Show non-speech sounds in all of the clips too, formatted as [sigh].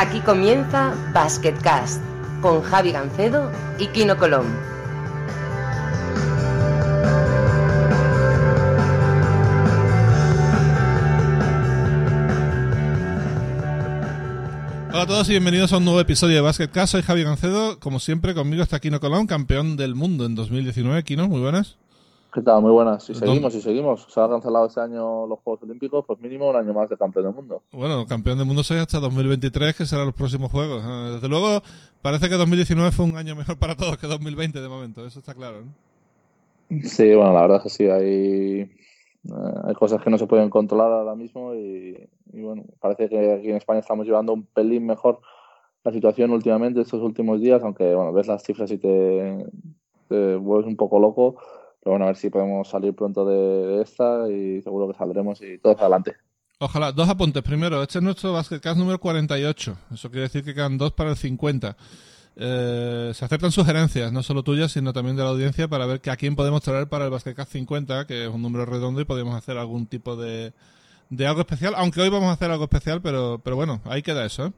Aquí comienza Basketcast con Javi Gancedo y Kino Colón. Hola a todos y bienvenidos a un nuevo episodio de Basketcast. Soy Javi Gancedo. Como siempre, conmigo está Kino Colón, campeón del mundo en 2019. Kino, muy buenas. ¿Qué tal? Muy buenas. Si seguimos, si seguimos. Se han cancelado este año los Juegos Olímpicos, pues mínimo un año más de campeón del mundo. Bueno, campeón del mundo soy hasta 2023, que serán los próximos Juegos. Eh, Desde luego, parece que 2019 fue un año mejor para todos que 2020 de momento. Eso está claro. ¿no? Sí, bueno, la verdad es que sí. Hay, eh, hay cosas que no se pueden controlar ahora mismo y, y, bueno, parece que aquí en España estamos llevando un pelín mejor la situación últimamente, estos últimos días, aunque bueno, ves las cifras y te, te vuelves un poco loco. Pero bueno, a ver si podemos salir pronto de, esta y seguro que saldremos y todos adelante. Ojalá. Dos apuntes. Primero, este es nuestro Basketcast número 48. Eso quiere decir que quedan dos para el 50. Eh, se aceptan sugerencias, no solo tuyas, sino también de la audiencia, para ver que a quién podemos traer para el Basketcast 50, que es un número redondo y podemos hacer algún tipo de, de algo especial. Aunque hoy vamos a hacer algo especial, pero, pero bueno, ahí queda eso. ¿eh?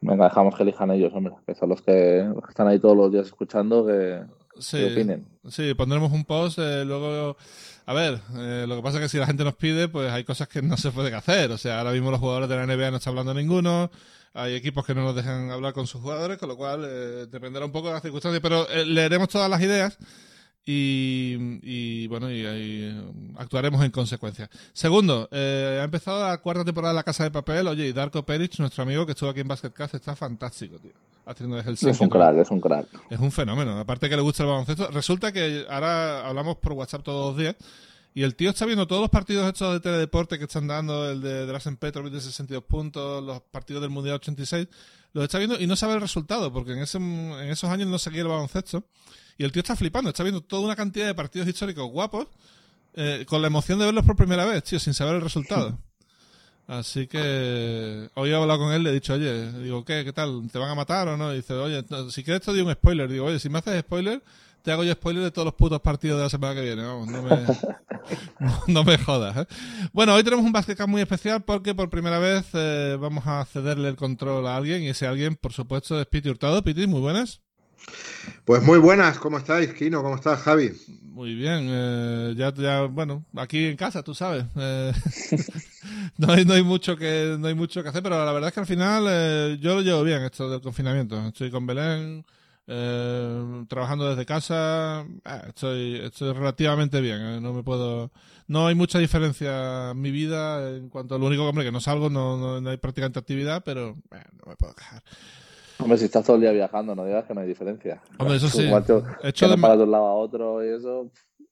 Venga, dejamos que elijan ellos, hombre, que son los que, los que están ahí todos los días escuchando, que, Sí, que opinen. sí, pondremos un post. eh, luego, a ver, eh, lo que pasa es que si la gente nos pide, pues hay cosas que no se pueden hacer. O sea, ahora mismo los jugadores de la NBA no están hablando ninguno. Hay equipos que no nos dejan hablar con sus jugadores, con lo cual eh, dependerá un poco de las circunstancias. Pero eh, leeremos todas las ideas y, y, bueno, y, y, actuaremos en consecuencia. Segundo, eh, ha empezado la cuarta temporada de La Casa de Papel. Oye, y Darko Peric, nuestro amigo que estuvo aquí en Basketcast, está fantástico, tío. Haciendo. Es un crack, es un crack. Es un fenómeno. Aparte que le gusta el baloncesto. Resulta que ahora hablamos por WhatsApp todos los días. Y el tío está viendo todos los partidos estos de teledeporte que están dando, el de Drasen Petrovic de 62 puntos, los partidos del Mundial 86, los está viendo y no sabe el resultado, porque en, ese, en esos años no seguía el baloncesto. Y el tío está flipando, está viendo toda una cantidad de partidos históricos guapos, eh, con la emoción de verlos por primera vez, tío, sin saber el resultado. [laughs] Así que hoy he hablado con él, le he dicho, oye, digo, ¿qué? ¿Qué tal? ¿Te van a matar o no? Dice, oye, si quieres te doy un spoiler. Digo, oye, si me haces spoiler, te hago yo spoiler de todos los putos partidos de la semana que viene. Vamos, no me, [laughs] no, me jodas. ¿eh? Bueno, hoy tenemos un Basketcast muy especial porque por primera vez eh, vamos a cederle el control a alguien y ese alguien, por supuesto, es Piti Hurtado. Piti, muy buenas. Pues muy buenas, ¿cómo estáis, Kino? ¿Cómo estás, Javi? Muy bien, eh, ya, bueno, aquí en casa, tú sabes. Eh, [laughs] no, hay, no, hay mucho que, no hay mucho que hacer, pero la verdad es que al final eh, yo lo llevo bien esto del confinamiento. Estoy con Belén, eh, trabajando desde casa, eh, estoy, estoy relativamente bien. eh, no me puedo, no hay mucha diferencia en mi vida en cuanto a lo único hombre, que no salgo, no, no, no hay prácticamente actividad, pero no me puedo quejar. Hombre, si estás todo el día viajando, no digas que no hay diferencia. Hombre, eso sí. Te, He hecho de, de un lado a otro y eso.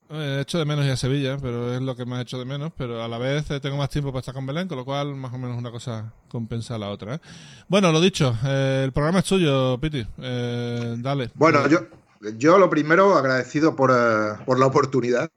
Eh, He hecho de menos ir a Sevilla, pero es lo que más he hecho de menos. Pero a la vez eh, tengo más tiempo para estar con Belén, con lo cual más o menos una cosa compensa a la otra. ¿eh? Bueno, lo dicho, eh, el programa es tuyo, Piti. Eh, dale. Bueno, yo, yo lo primero agradecido por, uh, por la oportunidad.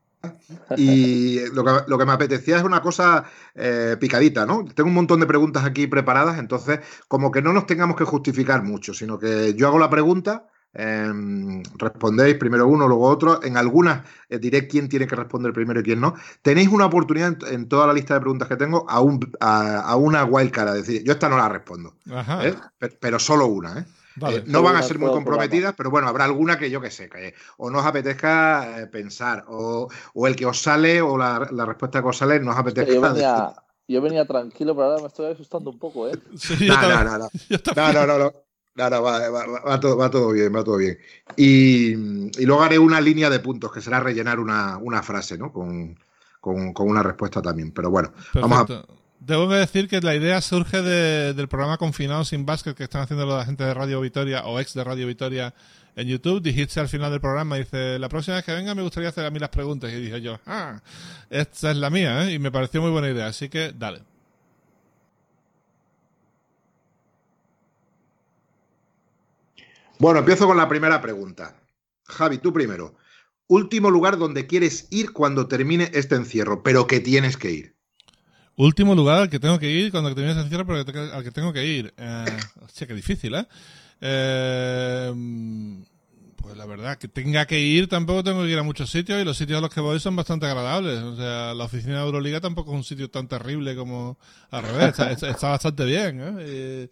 Y lo que, lo que, me apetecía es una cosa eh, picadita, ¿no? Tengo un montón de preguntas aquí preparadas, entonces como que no nos tengamos que justificar mucho, sino que yo hago la pregunta, eh, respondéis primero uno, luego otro. En algunas eh, diré quién tiene que responder primero y quién no. Tenéis una oportunidad en, en toda la lista de preguntas que tengo a, un, a, a una wildcard, es decir, yo esta no la respondo, ¿eh? pero, pero, solo una, ¿eh? Vale. Eh, no van a ser muy comprometidas, pero bueno, habrá alguna que yo que sé, que o no os apetezca eh, pensar, o, o, el que os sale, o la, la, respuesta que os sale, no os apetezca. Yo [laughs] venía, yo venía tranquilo, pero ahora me estoy asustando un poco, ¿eh? [laughs] Sí, [laughs] no, no, no, no, no, no, no, no. No, no, va, va, va, todo, va, todo, bien, va todo bien. Y, y, luego haré una línea de puntos, que será rellenar una, una frase, ¿no? Con, con, con, una respuesta también. Pero bueno, Perfecto. vamos a. Debo decir que la idea surge de, del programa Confinado sin Básquet que están haciendo la gente de Radio Vitoria o ex de Radio Vitoria en YouTube. Dijiste al final del programa, dice, la próxima vez que venga me gustaría hacer a mí las preguntas. Y dije yo, ah, esta es la mía, ¿eh? Y me pareció muy buena idea, así que dale. Bueno, empiezo con la primera pregunta. Javi, tú primero. Último lugar donde quieres ir cuando termine este encierro, pero que tienes que ir. Último lugar al que tengo que ir cuando termine este encierro, pero al que tengo que ir. Eh, hostia, qué difícil, ¿eh? eh Pues la verdad, que tenga que ir, tampoco tengo que ir a muchos sitios y los sitios a los que voy son bastante agradables. O sea, la oficina de Euroliga tampoco es un sitio tan terrible como al revés, está, bastante bien. ¿eh?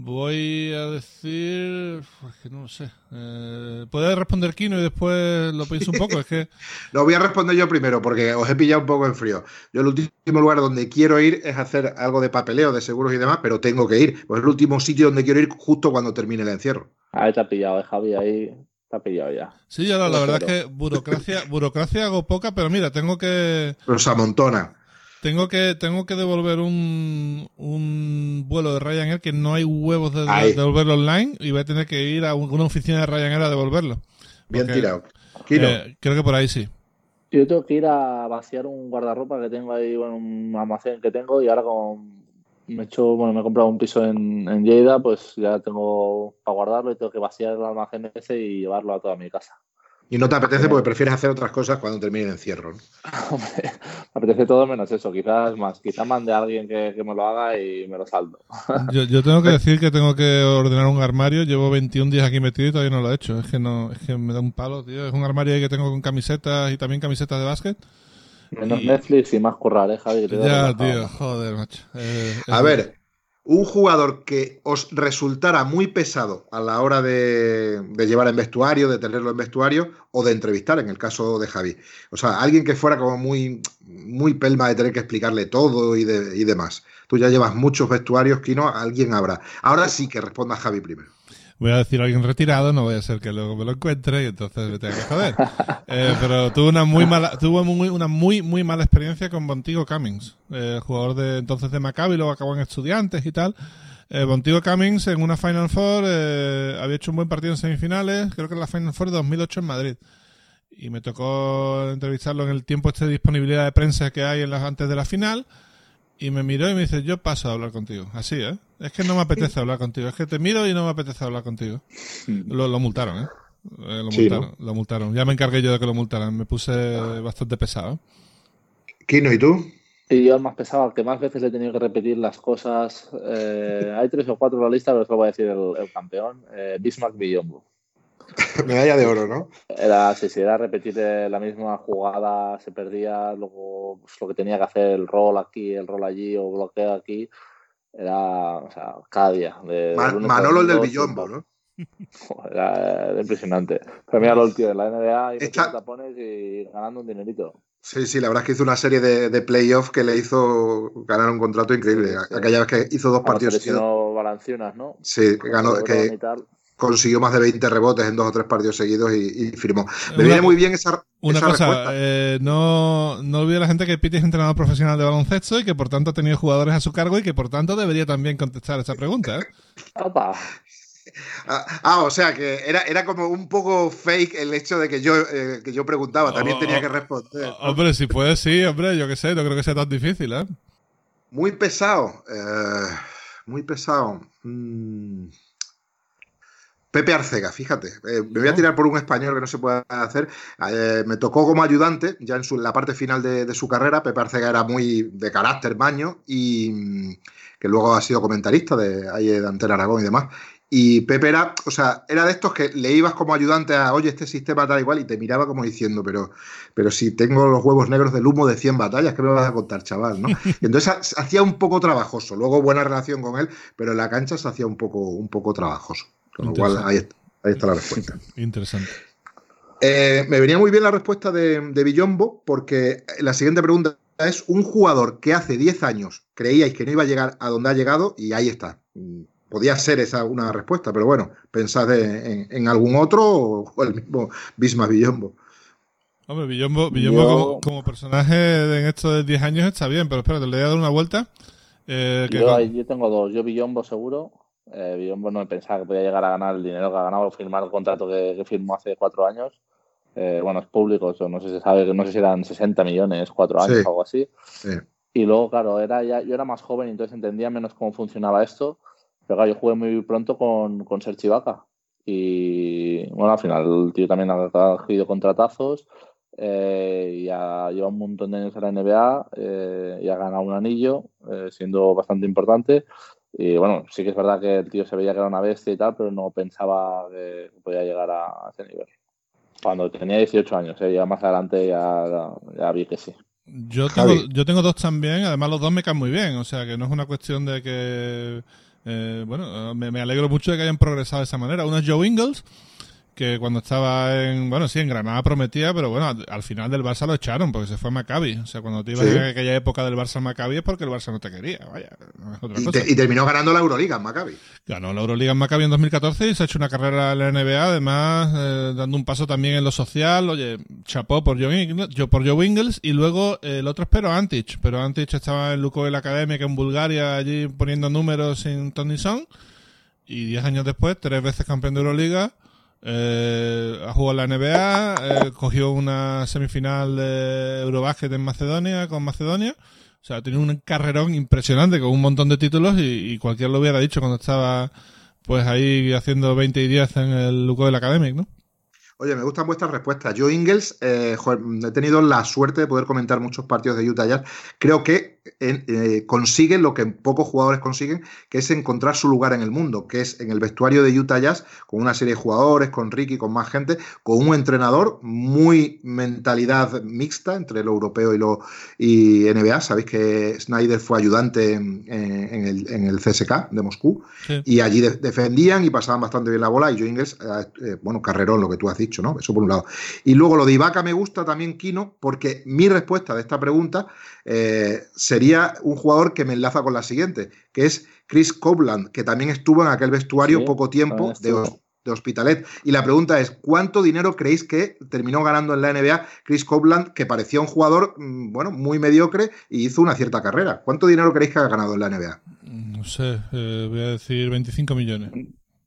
Voy a decir, pues que no sé. Eh, ¿Puede responder Kino y después lo [laughs] pienso un poco? Es que... [laughs] lo voy a responder yo primero porque os he pillado un poco en frío. Yo el último lugar donde quiero ir es hacer algo de papeleo, de seguros y demás, pero tengo que ir. Pues es el último sitio donde quiero ir justo cuando termine el encierro. Ahí te ha pillado, eh, Javi, ahí te ha pillado ya. Sí, ya la, verdad es que burocracia, burocracia hago poca, pero mira, tengo que... Pero se amontona. Tengo que, tengo que devolver un, un vuelo de Ryanair que no hay huevos de, devolverlo online y voy a tener que ir a una oficina de Ryanair a devolverlo. Bien tirado. Eh, creo que por ahí sí. Yo tengo que ir a vaciar un guardarropa que tengo ahí, bueno, un almacén que tengo y ahora con me he hecho, bueno, me he comprado un piso en, en Lleida, pues ya tengo para guardarlo y tengo que vaciar el almacén ese y llevarlo a toda mi casa. Y no te apetece porque prefieres hacer otras cosas cuando termine el encierro. ¿no? [laughs] me apetece todo menos eso. Quizás más. Quizás mande a alguien que, me lo haga y me lo saldo. [laughs] yo, yo, tengo que decir que tengo que ordenar un armario. Llevo 21 días aquí metido y todavía no lo he hecho. Es que no, es que me da un palo, tío. Es un armario ahí que tengo con camisetas y también camisetas de básquet. Menos Netflix y más currar, ¿eh, Javi? ya, tío, joder, macho. Eh, a ver, un jugador que os resultara muy pesado a la hora de, llevar en vestuario, de tenerlo en vestuario o de entrevistar, en el caso de Javi. O sea, alguien que fuera como muy, muy pelma de tener que explicarle todo y, y demás. Tú ya llevas muchos vestuarios, Kino, alguien habrá. Ahora sí que responda Javi primero voy a decir a alguien retirado, no voy a ser que luego me lo encuentre y entonces me tenga que joder. [laughs] Eh, pero tuve una muy mala, tuve muy, una muy, muy mala experiencia con Bontigo Cummings, eh, jugador de entonces de Maccabi, luego acabó en Estudiantes y tal. Eh, Bontigo Cummings en una Final Four eh, había hecho un buen partido en semifinales, creo que en la Final Four de 2008 en Madrid. Y me tocó entrevistarlo en el tiempo este de disponibilidad de prensa que hay en las, antes de la final. Y me miró y me dice, yo paso a hablar contigo. Así, ¿eh? Es que no me apetece hablar contigo. Es que te miro y no me apetece hablar contigo. Lo, multaron, ¿eh? eh lo, multaron, lo multaron. Ya me encargué yo de que lo multaran. Me puse bastante pesado. Kino, ¿y tú? Y yo el más pesado, al que más veces le he tenido que repetir las cosas. Eh, hay tres o cuatro en la lista, pero os lo voy a decir el, campeón. Eh, Bismarck Villombo. [laughs] Medalla de oro, ¿no? Era, si era repetir la misma jugada, se perdía, luego pues, lo que tenía que hacer, el rol aquí, el rol allí o bloqueo aquí, era, o sea, cada día. Manolo el del Villombo, ¿no? Era, impresionante. Pero mira lo tío de la NBA y Esta... tapones y ganando un dinerito. Sí, sí, la verdad es que hizo una serie de, de playoffs que le hizo ganar un contrato increíble. Aquella vez que hizo dos partidos. Balancionas, ¿no? Sí, ganó, que, consiguió más de 20 rebotes en dos o tres partidos seguidos y, firmó. Me viene muy bien esa. Una cosa, eh, no, no olvide la gente que Piti es entrenador profesional de baloncesto y que por tanto ha tenido jugadores a su cargo y que por tanto debería también contestar esa pregunta. ¿eh? Ah, ah, o sea que era, era como un poco fake el hecho de que yo, eh, que yo preguntaba, también oh, tenía que responder. Hombre, si puede, sí, hombre, yo qué sé, no creo que sea tan difícil, ¿eh? Muy pesado, eh, muy pesado. Mm. Pepe Arcega, fíjate. Eh, me voy a tirar por un español que no se puede hacer. Eh, me tocó como ayudante, ya en, su, la parte final de, su carrera. Pepe Arcega era muy de carácter maño y mm, que luego ha sido comentarista de, ahí de Antena Aragón y demás. Y Pepe era, o sea, era de estos que le ibas como ayudante a, oye, este sistema tal igual, y te miraba como diciendo, pero, pero si tengo los huevos negros del humo de 100 batallas, ¿qué me vas a contar, chaval? ¿no? [laughs] entonces hacía un poco trabajoso. Luego buena relación con él, pero en la cancha se hacía un poco, un poco trabajoso. Con lo cual, ahí está, la respuesta. [laughs] Interesante. Eh, me venía muy bien la respuesta de, de Villombo, porque la siguiente pregunta es: un jugador que hace 10 años creíais que no iba a llegar a donde ha llegado, y ahí está. Podía ser esa una respuesta, pero bueno, pensad en, algún otro o, el mismo Bismarck Villombo. Hombre, Villombo, como, personaje en estos de 10 años está bien, pero espérate, le voy a dar una vuelta. Eh, yo, yo, tengo dos. Yo Villombo seguro eh, no pensaba que podía llegar a ganar el dinero que ha ganado firmar el contrato que, firmó hace cuatro años. Eh, bueno, es público, no sé si se sabe, no sé si eran 60 millones, cuatro años o algo así. Y luego, claro, era ya, yo era más joven entonces entendía menos cómo funcionaba esto. Pero claro, yo jugué muy pronto con, con Sergi Y bueno, al final el tío también ha cogido contratazos. Eh, y ha llevado un montón de años en la NBA eh, y ha ganado un anillo, eh, siendo bastante importante Y bueno, sí que es verdad que el tío se veía que era una bestia y tal, pero no pensaba que podía llegar a, ese nivel. Cuando tenía 18 años, ¿eh? ya más adelante ya, ya vi que sí. Yo tengo, yo tengo dos también, además los dos me caen muy bien, o sea que no es una cuestión de que... Eh, bueno, me, me, alegro mucho de que hayan progresado de esa manera. Uno es Joe Ingles, que cuando estaba en, bueno, sí, en Granada prometía, pero bueno, al, final del Barça lo echaron porque se fue a Maccabi. O sea, cuando te ibas en aquella época del Barça a Maccabi es porque el Barça no te quería, vaya. y, terminó ganando la Euroliga en Maccabi. Ganó la Euroliga en Maccabi en 2014 y se ha hecho una carrera en la NBA, además eh, dando un paso también en lo social. Oye, chapó por Joe Ingles, yo por Joe Ingles y luego el otro es Pero Antich. Pero Antich estaba en Lukoil Academia, que en Bulgaria, allí poniendo números sin Tony Son. Y diez años después, tres veces campeón de Euroliga eh, ha jugado la NBA, eh, cogió una semifinal de Eurobásquet en Macedonia, con Macedonia. O sea, tiene un carrerón impresionante con un montón de títulos y, cualquiera lo hubiera dicho cuando estaba pues ahí haciendo 20 y 10 en el Luco del Academic, ¿no? Oye, me gustan vuestras respuestas. Yo, Ingles, eh, he tenido la suerte de poder comentar muchos partidos de Utah Jazz. Creo que eh, consigue lo que pocos jugadores consiguen, que es encontrar su lugar en el mundo, que es en el vestuario de Utah Jazz, con una serie de jugadores, con Ricky, con más gente, con un entrenador muy mentalidad mixta entre lo europeo y lo y NBA. Sabéis que Snyder fue ayudante en, el, en el, CSK de Moscú y allí defendían y pasaban bastante bien la bola. Y yo, Ingles, eh, bueno, carrerón, lo que tú has dicho, ¿no? Eso por un lado. Y luego lo de Ibaka me gusta también, Kino, porque mi respuesta de esta pregunta eh, sería un jugador que me enlaza con la siguiente, que es Chris Copeland, que también estuvo en aquel vestuario poco tiempo de, Hospitalet. Y la pregunta es, ¿cuánto dinero creéis que terminó ganando en la NBA Chris Copeland, que parecía un jugador, mm, bueno, muy mediocre y hizo una cierta carrera? ¿Cuánto dinero creéis que ha ganado en la NBA? No sé, eh, voy a decir 25 millones.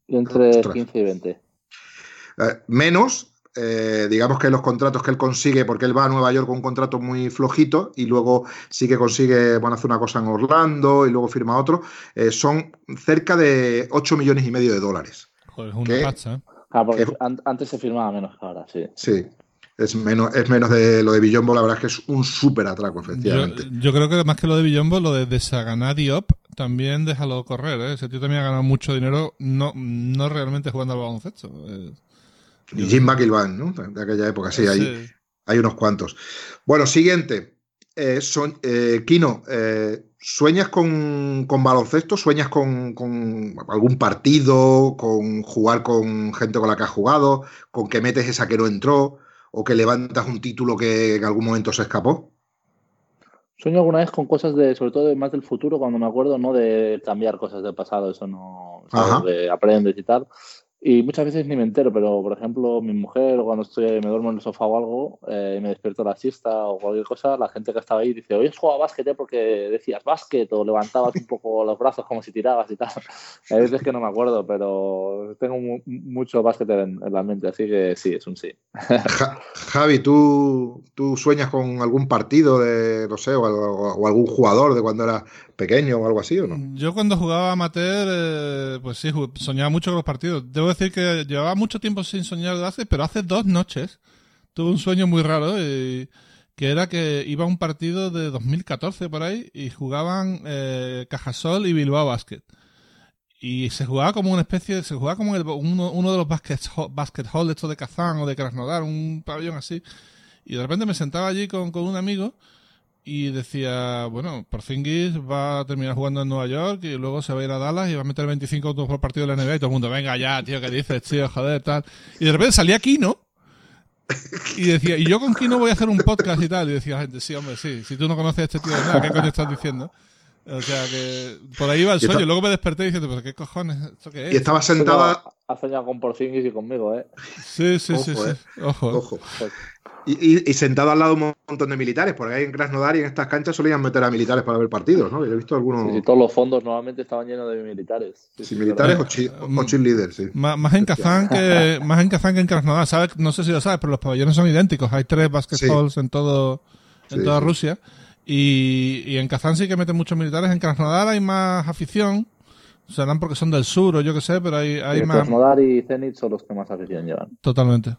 Entre 15 y 20. Eh, menos, eh, digamos que los contratos que él consigue, porque él va a Nueva York con un contrato muy flojito y luego sí que consigue, bueno, hacer una cosa en Orlando y luego firma otro, eh, son cerca de 8 millones y medio de dólares. Joder, es una pacha, ¿eh? Ah, porque antes se firmaba menos que ahora, sí. Sí. Es menos, es menos de lo de Billombo, la verdad es que es un súper atraco, efectivamente. Yo, creo que más que lo de Billombo, lo de Desaganá Diop también déjalo correr, ¿eh? Ese tío también ha ganado mucho dinero, no, no realmente jugando al baloncesto. Y Jim McIlvain, ¿no? De aquella época, sí, hay, hay unos cuantos. Bueno, siguiente. Eh, son, eh, Kino, eh, ¿sueñas con, baloncesto? ¿Sueñas con, algún partido? ¿Con jugar con gente con la que has jugado? ¿Con que metes esa que no entró? ¿O que levantas un título que en algún momento se escapó? Sueño alguna vez con cosas de, sobre todo de más del futuro, cuando me acuerdo, no de cambiar cosas del pasado, eso no, de aprendes y tal, y muchas veces ni me entero, pero por ejemplo, mi mujer, cuando estoy, me duermo en el sofá o algo, eh, me despierto la siesta o cualquier cosa, la gente que estaba ahí dice, hoy has jugado a básquet ¿eh? porque decías básquet o levantabas un poco los brazos como si tirabas y tal. Hay veces que no me acuerdo, pero tengo mucho básquet en, la mente, así que sí, es un sí. [laughs] Javi, ¿tú, ¿tú sueñas con algún partido de, no sé, o, o algún jugador de cuando eras pequeño o algo así, ¿o no? Yo cuando jugaba amateur, eh, pues sí, soñaba mucho con los partidos. Debo decir que llevaba mucho tiempo sin soñar de hace, pero hace dos noches tuve un sueño muy raro y, que era que iba a un partido de 2014 por ahí y jugaban eh, Cajasol y Bilbao Basket. Y se jugaba como una especie, se jugaba como uno, de los basket, basket hall estos de Kazán o de Krasnodar, un pabellón así. Y de repente me sentaba allí con, con un amigo y decía, bueno, Porzingis va a terminar jugando en Nueva York y luego se va a ir a Dallas y va a meter 25 puntos por partido de la NBA y todo el mundo, venga ya, tío, ¿qué dices, tío? Joder, tal. Y de repente salía Kino y decía, y yo con Kino voy a hacer un podcast y tal. Y decía gente, sí, hombre, sí, si tú no conoces a este tío de nada, ¿qué coño estás diciendo? O sea que por ahí va el sueño. Luego me desperté diciendo, pues qué cojones, ¿esto qué es? Y estaba sentada. Ha soñado con Porzingis y conmigo, ¿eh? Sí, sí, sí, sí. Eh. Ojo. Ojo. Y, sentado al lado un montón de militares, porque ahí en Krasnodar y en estas canchas solían meter a militares para ver partidos, ¿no? Yo he visto algunos. Sí, todos los fondos normalmente estaban llenos de militares. Sí, militares o, chi cheerleaders, sí. Más, en Kazán que, [laughs] más en Kazán que en Krasnodar, ¿sabes? No sé si lo sabes, pero los pabellones son idénticos. Hay tres basketballs en todo, en toda Rusia. Y, y en Kazán sí que meten muchos militares. En Krasnodar hay más afición. Serán porque son del sur o yo qué sé, pero hay, hay más. Krasnodar y Zenit son los que más afición llevan. Totalmente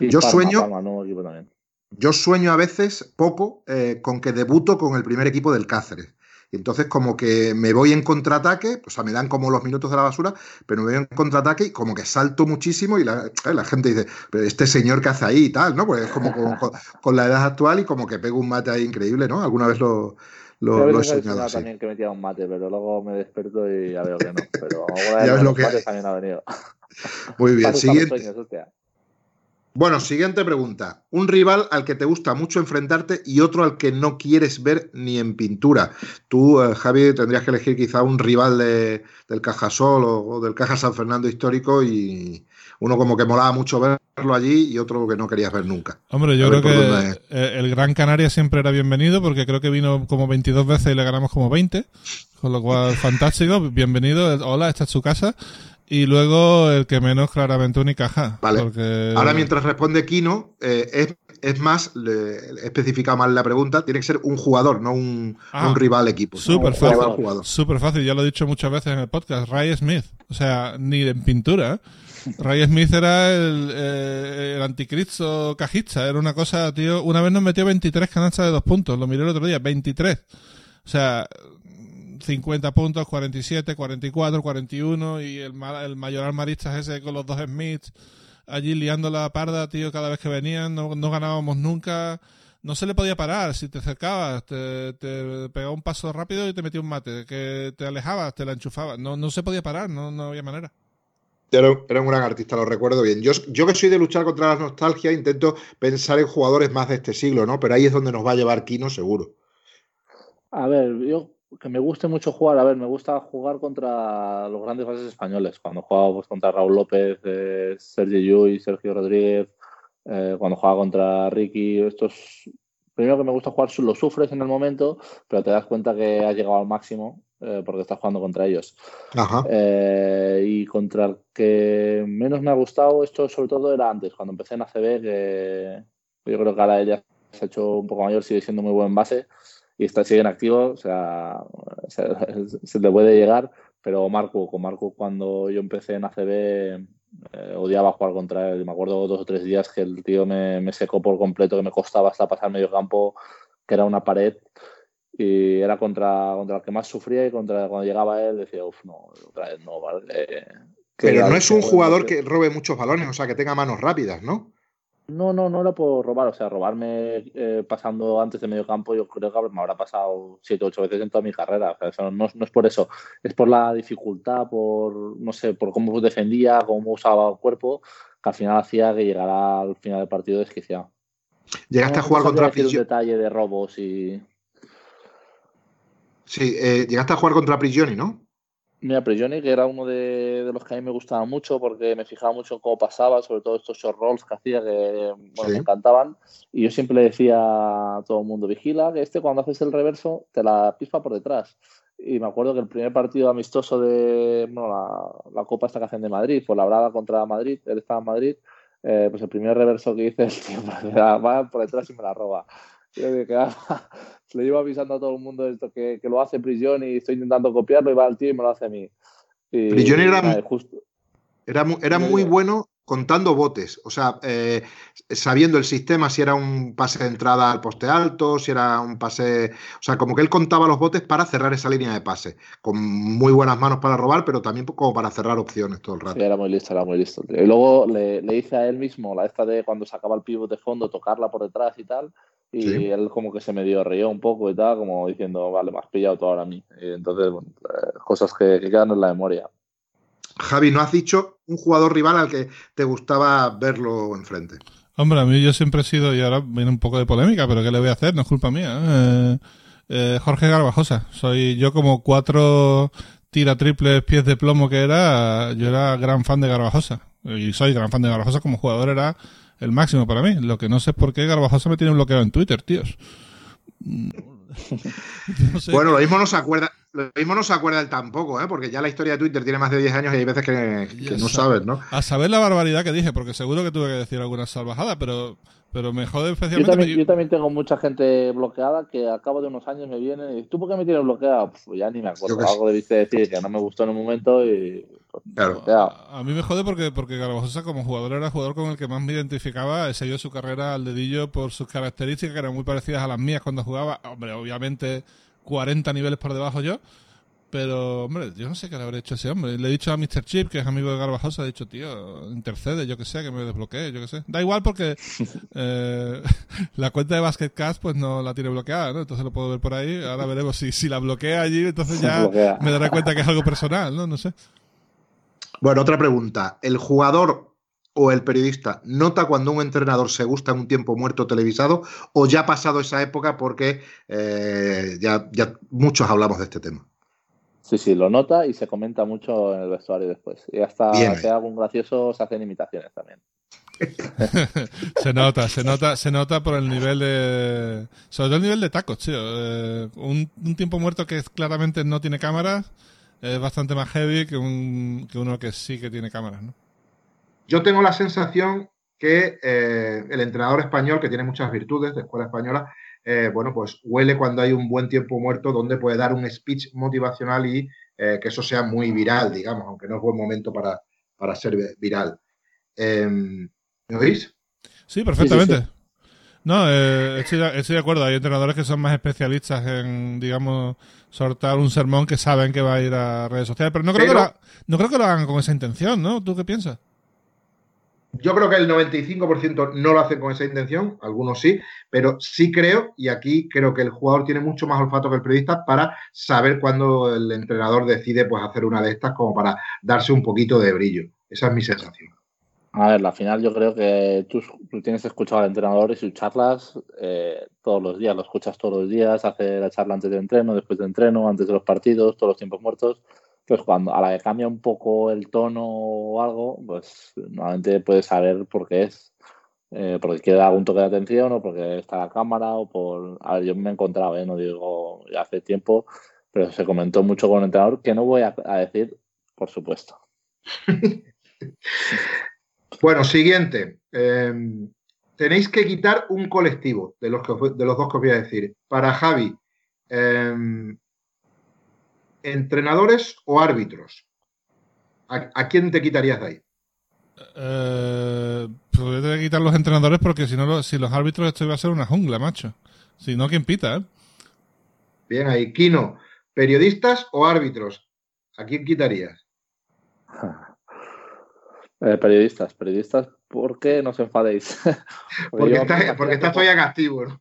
yo sueño. yo sueño a veces poco eh, con que debuto con el primer equipo del Cáceres. Y entonces como que me voy en contraataque, o sea, me dan como los minutos de la basura, pero me voy en contraataque y como que salto muchísimo y la, la gente dice, pero este señor que hace ahí y tal, ¿no? Pues es como con, con, la edad actual y como que pego un mate ahí increíble, ¿no? Alguna vez lo, lo, lo he soñado así. también que metía un mate, pero luego me desperto y ya veo que no. Pero [laughs] ya ves lo que también ha venido. Muy [laughs] bien, siguiente. Sueños, bueno, siguiente pregunta. Un rival al que te gusta mucho enfrentarte y otro al que no quieres ver ni en pintura. Tú, eh, Javi, tendrías que elegir quizá un rival de, del Cajasol o, o, del Caja San Fernando histórico y uno como que molaba mucho verlo allí y otro que no querías ver nunca. Hombre, yo creo que el Gran Canaria siempre era bienvenido porque creo que vino como 22 veces y le ganamos como 20. Con lo cual, [laughs] fantástico. Bienvenido. Hola, esta es su casa. Y luego el que menos, claramente, Unicaja. Vale. Porque... Ahora, mientras responde Kino, eh, es, es, más, le, especifica mal la pregunta, tiene que ser un jugador, no un, ah, un rival equipo. Súper fácil. Súper fácil, ya lo he dicho muchas veces en el podcast. Ray Smith. O sea, ni en pintura. Ray Smith era el, eh, el anticristo cajista. Era una cosa, tío. Una vez nos metió 23 canastas de dos puntos. Lo miré el otro día. 23. O sea, 50 puntos, 47, 44, 41 y el, el mayor armarista ese con los dos Smiths allí liando la parda, tío, cada vez que venían, no, ganábamos nunca. No se le podía parar, si te acercabas, te, te pegaba un paso rápido y te metía un mate, que te alejabas, te la enchufabas, no, no se podía parar, no, no había manera. Era, era, un gran artista, lo recuerdo bien. Yo, yo que soy de luchar contra la nostalgia, intento pensar en jugadores más de este siglo, ¿no? Pero ahí es donde nos va a llevar Kino, seguro. A ver, yo que me guste mucho jugar, a ver, me gusta jugar contra los grandes bases españoles. Cuando jugaba pues, contra Raúl López, eh, Sergio Llull, Sergio Rodríguez, eh, cuando jugaba contra Ricky, estos. Primero que me gusta jugar, lo sufres en el momento, pero te das cuenta que has llegado al máximo eh, porque estás jugando contra ellos. Ajá. Eh, y contra el que menos me ha gustado, esto sobre todo era antes, cuando empecé en ACB, que yo creo que ahora ella se ha hecho un poco mayor, sigue siendo muy buen base y está, sigue en activo, o sea, se, [laughs] se le puede llegar, pero Marco, con Marco cuando yo empecé en ACB eh, odiaba jugar contra él, me acuerdo dos o tres días que el tío me, me secó por completo, que me costaba hasta pasar medio campo, que era una pared, y era contra, contra el que más sufría y contra cuando llegaba él decía, uff, no, otra vez no, vale. Eh, pero no es un jugador que robe muchos balones, o sea, que tenga manos rápidas, ¿no? No, no, no era por robar, o sea, robarme eh, pasando antes de medio campo, yo creo que me habrá pasado siete o ocho veces en toda mi carrera. O sea, eso no, no, es por eso, es por la dificultad, por, no sé, por cómo defendía, cómo usaba el cuerpo, que al final hacía que llegara al final del partido desquiciado. Llegaste no, a jugar contra un detalle de robos y. Sí, eh, llegaste a jugar contra Prigioni, ¿no? Mira, Prigioni, que era uno de, de, los que a mí me gustaba mucho porque me fijaba mucho en cómo pasaba, sobre todo estos short rolls que hacía que bueno, sí. me encantaban. Y yo siempre le decía a todo el mundo, vigila que este cuando haces el reverso te la pispa por detrás. Y me acuerdo que el primer partido amistoso de bueno, la, la, Copa esta que hacen de Madrid, fue la Brada contra Madrid, él estaba en Madrid, eh, pues el primer reverso que hice, [laughs] el tío, va por detrás y me la roba. [laughs] Le iba avisando a todo el mundo esto que, que lo hace Prigioni y estoy intentando copiarlo y va al tío y me lo hace a mí. Y, era, justo, era, era muy bueno contando botes, o sea, eh, sabiendo el sistema, si era un pase de entrada al poste alto, si era un pase, o sea, como que él contaba los botes para cerrar esa línea de pase, con muy buenas manos para robar, pero también como para cerrar opciones todo el rato. Sí, era muy listo, era muy listo. Y luego le, le hice a él mismo la esta de cuando sacaba el pivot de fondo, tocarla por detrás y tal, y sí. él como que se medio rió un poco y tal, como diciendo, vale, me has pillado tú ahora a mí. Y entonces, bueno, eh, cosas que, que, quedan en la memoria. Javi, ¿no has dicho un jugador rival al que te gustaba verlo enfrente? Hombre, a mí yo siempre he sido, y ahora viene un poco de polémica, pero ¿qué le voy a hacer? No es culpa mía. Eh, eh, Jorge Garbajosa. Soy yo como cuatro tira triples pies de plomo que era, yo era gran fan de Garbajosa. Y soy gran fan de Garbajosa como jugador, era el máximo para mí. Lo que no sé es por qué Garbajosa me tiene bloqueado en Twitter, tíos. [laughs] No sé. Bueno, lo mismo no se acuerda, lo mismo no se acuerda él tampoco, ¿eh? porque ya la historia de Twitter tiene más de 10 años y hay veces que, que no sabes, ¿no? A saber la barbaridad que dije, porque seguro que tuve que decir alguna salvajada, pero, pero me jode especialmente. Yo también, yo también, tengo mucha gente bloqueada que al cabo de unos años me vienen y dicen, ¿tú por qué me tienes bloqueado? Pues ya ni me acuerdo. Algo debiste decir que no me gustó en un momento y. Claro. A, a, mí me jode porque, porque Garbajosa como jugador era el jugador con el que más me identificaba. Selló su carrera al dedillo por sus características que eran muy parecidas a las mías cuando jugaba. Hombre, obviamente 40 niveles por debajo yo. Pero, hombre, yo no sé qué le habré hecho a ese hombre. Le he dicho a Mr. Chip, que es amigo de Garbajosa, he dicho, tío, intercede, yo que sé, que me desbloquee, yo que sé. Da igual porque [laughs] eh, [laughs] la cuenta de BasketCast pues no la tiene bloqueada, ¿no? Entonces lo puedo ver por ahí. Ahora veremos si, si la bloquea allí, entonces ya me daré cuenta que es algo personal, ¿no? No sé. Bueno, otra pregunta. ¿El jugador o el periodista nota cuando un entrenador se gusta en un tiempo muerto televisado o ya ha pasado esa época porque eh, ya, ya muchos hablamos de este tema? Sí, sí, lo nota y se comenta mucho en el vestuario después. Y hasta que algún gracioso se hacen imitaciones también. [laughs] se nota, se nota, se nota por el nivel de. Sobre todo el nivel de tacos, tío. Eh, un, tiempo muerto que claramente no tiene cámaras es bastante más heavy que, un, que uno que sí que tiene cámaras, ¿no? Yo tengo la sensación que eh, el entrenador español, que tiene muchas virtudes de escuela española, eh, bueno, pues huele cuando hay un buen tiempo muerto donde puede dar un speech motivacional y eh, que eso sea muy viral, digamos, aunque no es buen momento para, para ser viral. Em, ¿Me oís? Sí, perfectamente. No, eh, estoy, de acuerdo. Hay entrenadores que son más especialistas en, digamos, soltar un sermón que saben que va a ir a redes sociales. Pero no creo, Que, lo, no creo que lo hagan con esa intención, ¿no? ¿Tú qué piensas? Yo creo que el 95% no lo hacen con esa intención, algunos sí, pero sí creo, y aquí creo que el jugador tiene mucho más olfato que el periodista para saber cuándo el entrenador decide pues, hacer una de estas como para darse un poquito de brillo. Esa es mi sensación. A ver, al final yo creo que tú, tienes escuchado al entrenador y sus charlas eh, todos los días, lo escuchas todos los días, hace la charla antes de entreno, después de entreno, antes de los partidos, todos los tiempos muertos pues cuando a la que cambia un poco el tono o algo, pues normalmente puedes saber por qué es. Eh, porque quiere dar algún toque de atención o porque está la cámara o por... A ver, yo me he encontrado, ¿eh? no digo ya hace tiempo, pero se comentó mucho con el entrenador que no voy a, decir, por supuesto. [laughs] bueno, siguiente. Em, tenéis que quitar un colectivo de los, de los dos que os voy a decir. Para Javi, em, ¿entrenadores o árbitros? ¿A, quién te quitarías de ahí? Eh, pues voy a quitar los entrenadores porque si no, si los árbitros esto iba a ser una jungla, macho. Si no, ¿quién pita? Eh? Bien, ahí, Kino, ¿periodistas o árbitros? ¿A quién quitarías? [laughs] Eh, periodistas, periodistas, ¿por qué no os enfadéis? [laughs] porque, está, porque estás todavía activo, ¿no?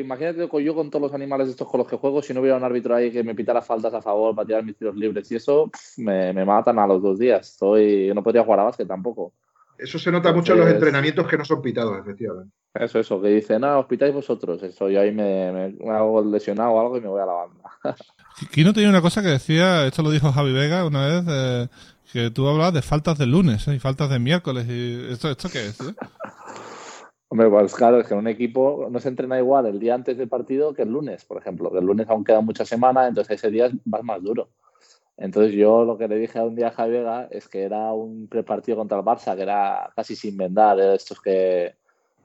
imagínate que yo con todos los animales estos con los que juego, si no hubiera un árbitro ahí que me pitara faltas a favor para tirar mis tiros libres y eso, me, matan a los dos días. Estoy, no podría jugar a básquet tampoco. Eso se nota mucho en los entrenamientos que no son pitados, efectivamente. Eso, eso, que dicen, ah, os pitáis vosotros. Eso, yo ahí me, hago lesionado o algo y me voy a la banda. [laughs] no tenía una cosa que decía, esto lo dijo Javi Vega una vez, eh, que tú hablabas de faltas de lunes eh, y faltas de miércoles. y ¿Esto, esto qué es? Eh? Hombre, pues claro, es que un equipo no se entrena igual el día antes del partido que el lunes, por ejemplo, que el lunes aún queda mucha semana, entonces ese día vas más duro. Entonces yo lo que le dije a un día a Javi Vega es que era un prepartido contra el Barça, que era casi sin vendar, estos que,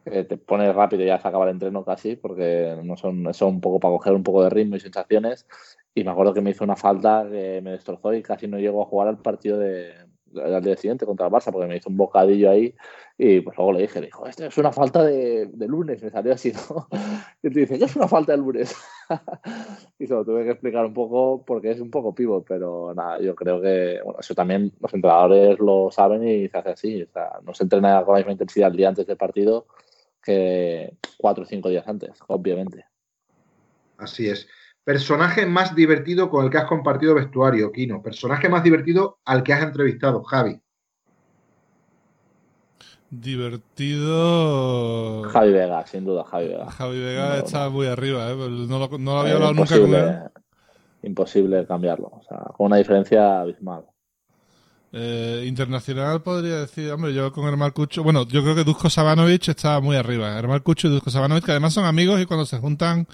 te pones rápido y ya se acaba el entreno casi, porque no son, son un poco para coger un poco de ritmo y sensaciones. Y me acuerdo que me hizo una falta que me destrozó y casi no llego a jugar al partido de, al día siguiente contra el Barça, porque me hizo un bocadillo ahí y pues luego le dije, dijo, esto es una falta de, lunes, me salió así, ¿no? [laughs] Y te dice, ¿qué es una falta de lunes? [laughs] y se lo tuve que explicar un poco porque es un poco pivot, pero nada, yo creo que, bueno, eso también los entrenadores lo saben y se hace así, o sea, no se entrena con la misma intensidad el día antes del partido que cuatro o cinco días antes, obviamente. Así es. Personaje más divertido con el que has compartido vestuario, Kino. Personaje más divertido al que has entrevistado, Javi. Divertido. Javi Vega, sin duda, Javi Vega. Javi Vega está muy arriba, ¿eh? No lo, no lo había hablado nunca con él. Imposible cambiarlo, o sea, con una diferencia abismal. Eh, internacional podría decir, hombre, yo con Hermal Cucho, bueno, yo creo que Dusko Sabanovic está muy arriba. Hermal Cucho y Dusko Sabanovic, que además son amigos y cuando se juntan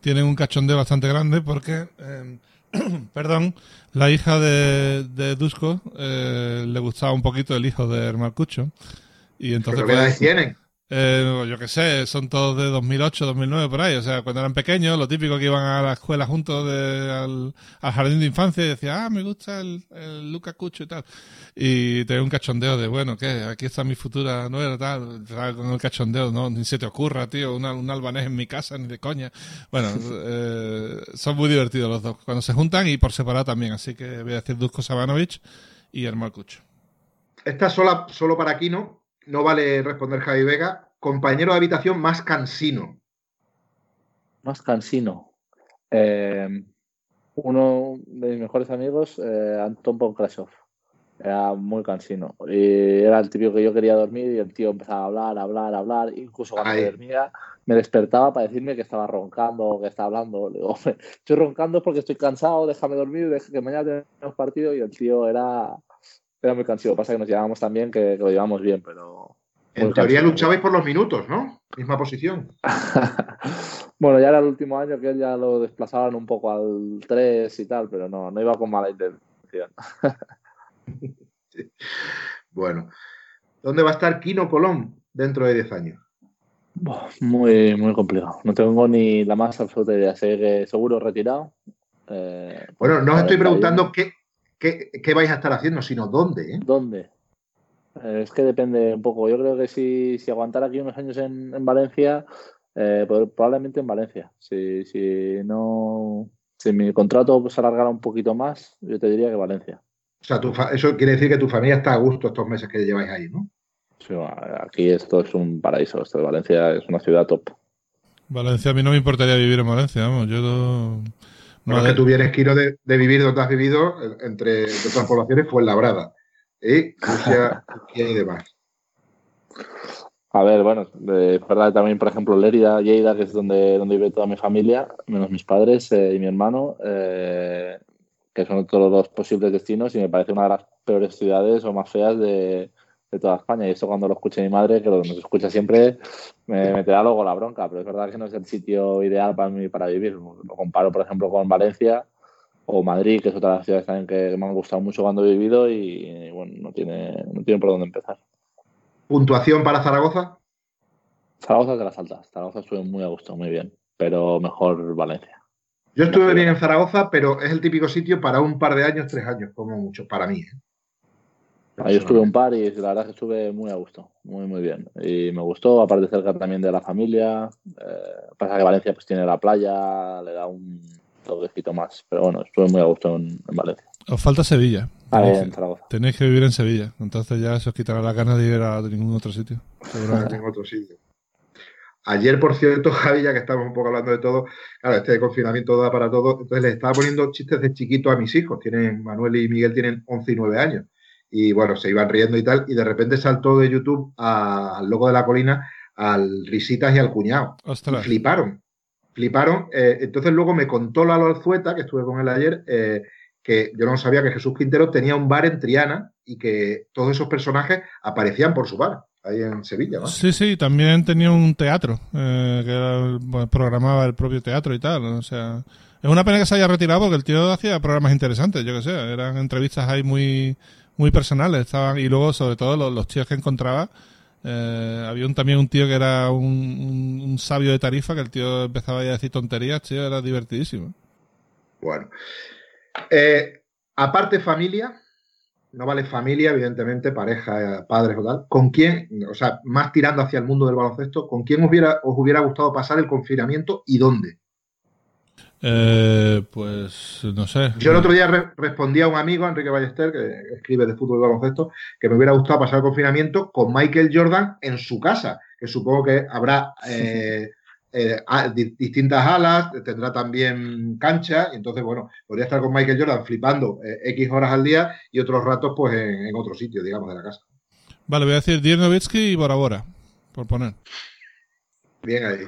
tienen un cachondeo bastante grande porque, eh, [clears throat] perdón, la hija de, de Dusko eh, le gustaba un poquito el hijo de Hermal Cucho. Y entonces, ¿Pero qué edad tienen? Eh, yo qué sé, son todos de 2008, 2009 por ahí. O sea, cuando eran pequeños, lo típico que iban a la escuela juntos de, al, jardín de infancia y decían, ah, me gusta el, el Luca Cucho y tal. Y tenía un cachondeo de, bueno, ¿qué? Aquí está mi futura nuera, tal. Con el cachondeo, no, ni se te ocurra, tío, un, un albanés en mi casa, ni de coña. Bueno, [laughs] eh, son muy divertidos los dos cuando se juntan y por separado también. Así que voy a decir Dusko Sabanovich y Hermal Cucho. Esta sola, solo para Kino, no vale responder Javi Vega. Compañero de habitación más cansino. Más cansino. Eh, uno de mis mejores amigos, eh, Anton Ponkrasov. Era muy cansino. Y era el típico que yo quería dormir y el tío empezaba a hablar, a hablar, a hablar. Incluso cuando dormía, me despertaba para decirme que estaba roncando o que estaba hablando. Le digo, estoy roncando porque estoy cansado, déjame dormir, que mañana tenemos partido. Y el tío era era muy cansado. Pasa que nos llevábamos tan bien que, lo llevamos bien, pero. En teoría luchabais por los minutos, ¿no? Misma posición. [laughs] bueno, ya era el último año que él ya lo desplazaban un poco al 3 y tal, pero no, no iba con mala intención. [laughs] Bueno, ¿dónde va a estar Kino Colón dentro de 10 años? Muy, muy complicado. No tengo ni la más absoluta idea. Sé que seguro retirado. Eh, bueno, no os estoy preguntando qué, qué, vais a estar haciendo, sino dónde. ¿eh? ¿Dónde? Eh, es que depende un poco. Yo creo que si, si aguantara aquí unos años en, Valencia, eh, pues probablemente en Valencia. Si, si no, si mi contrato se alargara un poquito más, yo te diría que Valencia. O sea, eso quiere decir que tu familia está a gusto estos meses que lleváis ahí, ¿no? Sí, aquí esto es un paraíso. Esto de Valencia es una ciudad top. Valencia, a mí no me importaría vivir en Valencia, vamos. Yo no es que tú vienes, Kiro, de, vivir donde has vivido, entre otras poblaciones, fue en Labrada. ¿eh? Rusia [laughs] y demás. A ver, bueno, de verdad también, por ejemplo, Lérida, Lleida, que es donde, donde vive toda mi familia, menos mis padres eh, y mi hermano, eh, que son todos los posibles destinos y me parece una de las peores ciudades o más feas de, de toda España. Y eso cuando lo escuche mi madre, que lo nos escucha siempre, me, me, te da luego la bronca. Pero es verdad que no es el sitio ideal para mí para vivir. Lo comparo, por ejemplo, con Valencia o Madrid, que es otra de las ciudades también que me han gustado mucho cuando he vivido y, bueno, no tiene, no tiene por dónde empezar. ¿Puntuación para Zaragoza? Zaragoza es de las altas. Zaragoza estuve muy a gusto, muy bien. Pero mejor Valencia. Yo estuve bien en Zaragoza, pero es el típico sitio para un par de años, tres años, como mucho, para mí. ¿eh? Ahí estuve un par y la verdad que estuve muy a gusto, muy muy bien. Y me gustó, aparte cerca también de la familia. Eh, pasa que Valencia pues tiene la playa, le da un toquecito más. Pero bueno, estuve muy a gusto en, Valencia. Os falta Sevilla. Ah, en Zaragoza. Tenéis que vivir en Sevilla. Entonces ya se os quitará la ganas de ir a ningún otro sitio. ningún [laughs] otro sitio. Ayer, por cierto, [laughs] Javi, ya que estamos un poco hablando de todo, claro, este confinamiento da para todo, entonces le estaba poniendo chistes de chiquito a mis hijos. Tienen, Manuel y Miguel tienen 11 y 9 años y bueno, se iban riendo y tal, y de repente saltó de YouTube al logo de la colina, al Risitas y al cuñado. fliparon, fliparon. Eh, entonces luego me contó Lalo Alzueta, que estuve con él ayer, eh, que yo no sabía que Jesús Quintero tenía un bar en Triana y que todos esos personajes aparecían por su bar, ahí en Sevilla. Sí, sí, también tenía un teatro, eh, que programaba el propio teatro y tal, o sea... Es una pena que se haya retirado porque el tío hacía programas interesantes, yo que sé, eran entrevistas ahí muy muy personales. Estaban, y luego, sobre todo, los, tíos que encontraba. Eh, había también un tío que era un, sabio de tarifa, que el tío empezaba a decir tonterías, tío, era divertidísimo. Bueno. Eh, aparte familia, no vale familia, evidentemente, pareja, padres o tal. ¿Con quién, o sea, más tirando hacia el mundo del baloncesto, con quién hubiera, os hubiera gustado pasar el confinamiento y dónde? Eh, pues no sé. Yo el otro día respondí a un amigo, Enrique Ballester, que escribe de fútbol y baloncesto, que me hubiera gustado pasar el confinamiento con Michael Jordan en su casa, que supongo que habrá eh, eh, distintas alas, tendrá también cancha, y entonces, bueno, podría estar con Michael Jordan flipando X horas al día y otros ratos, pues en, otro sitio, digamos, de la casa. Vale, voy a decir Dirnovitsky y Bora Bora, por poner. Bien ahí.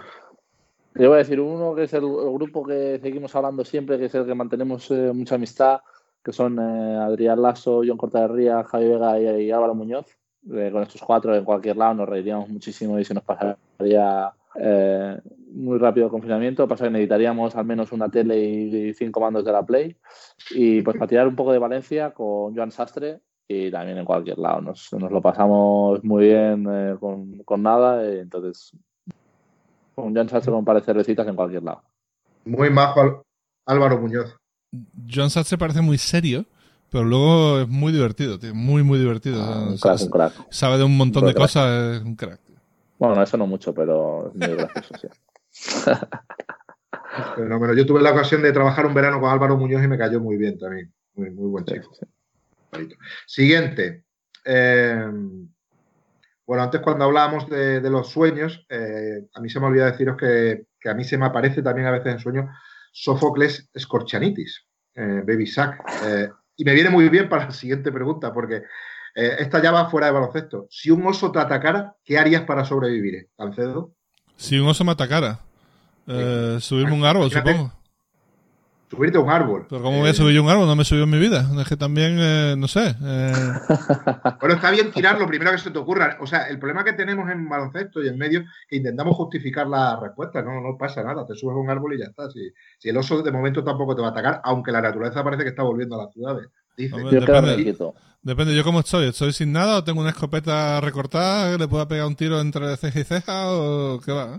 Yo voy a decir uno que es el, grupo que seguimos hablando siempre, que es el que mantenemos eh, mucha amistad, que son eh, Adrián Lasso, John Cortaderría, Javi Vega y, Álvaro Muñoz. Eh, con estos cuatro en cualquier lado nos reiríamos muchísimo y se nos pasaría muy rápido el confinamiento. Pasa que necesitaríamos al menos una tele y, cinco mandos de la Play. Y pues para tirar un poco de Valencia con Joan Sastre y también en cualquier lado. Nos, lo pasamos muy bien eh, con, nada, entonces con John Satze con parece recitas en cualquier lado. Muy majo Álvaro Muñoz. John Satze parece muy serio, pero luego es muy divertido, tío. Muy, muy divertido. Ah, un crack, un crack. Sabe de un montón de cosas, es un crack. Bueno, eso no mucho, pero es muy gracioso, sí. [laughs] Pero, yo tuve la ocasión de trabajar un verano con Álvaro Muñoz y me cayó muy bien también. Muy, muy buen chico. Sí, sí. Siguiente. Eh, bueno, antes cuando hablábamos de, de los sueños, eh, a mí se me olvidó deciros que, que, a mí se me aparece también a veces en sueños Sófocles Scorchanitis, eh, Baby Sack. y me viene muy bien para la siguiente pregunta, porque esta ya va fuera de baloncesto. Si un oso te atacara, ¿qué harías para sobrevivir, Alcedo? Si un oso me atacara, eh, subirme un árbol, supongo. Subirte a un árbol. Pero ¿cómo voy a subir un árbol? No me subió en mi vida. Es que también, eh, no sé. Eh... [laughs] bueno, está bien tirar lo primero que se te ocurra. O sea, el problema que tenemos en baloncesto y en medio que intentamos justificar la respuesta. No, no pasa nada. Te subes a un árbol y ya está. Si, si, el oso de momento tampoco te va a atacar, aunque la naturaleza parece que está volviendo a las ciudades. Dice. Hombre, depende, depende, yo cómo estoy. ¿Estoy sin nada o tengo una escopeta recortada que le pueda pegar un tiro entre ceja y ceja o qué va?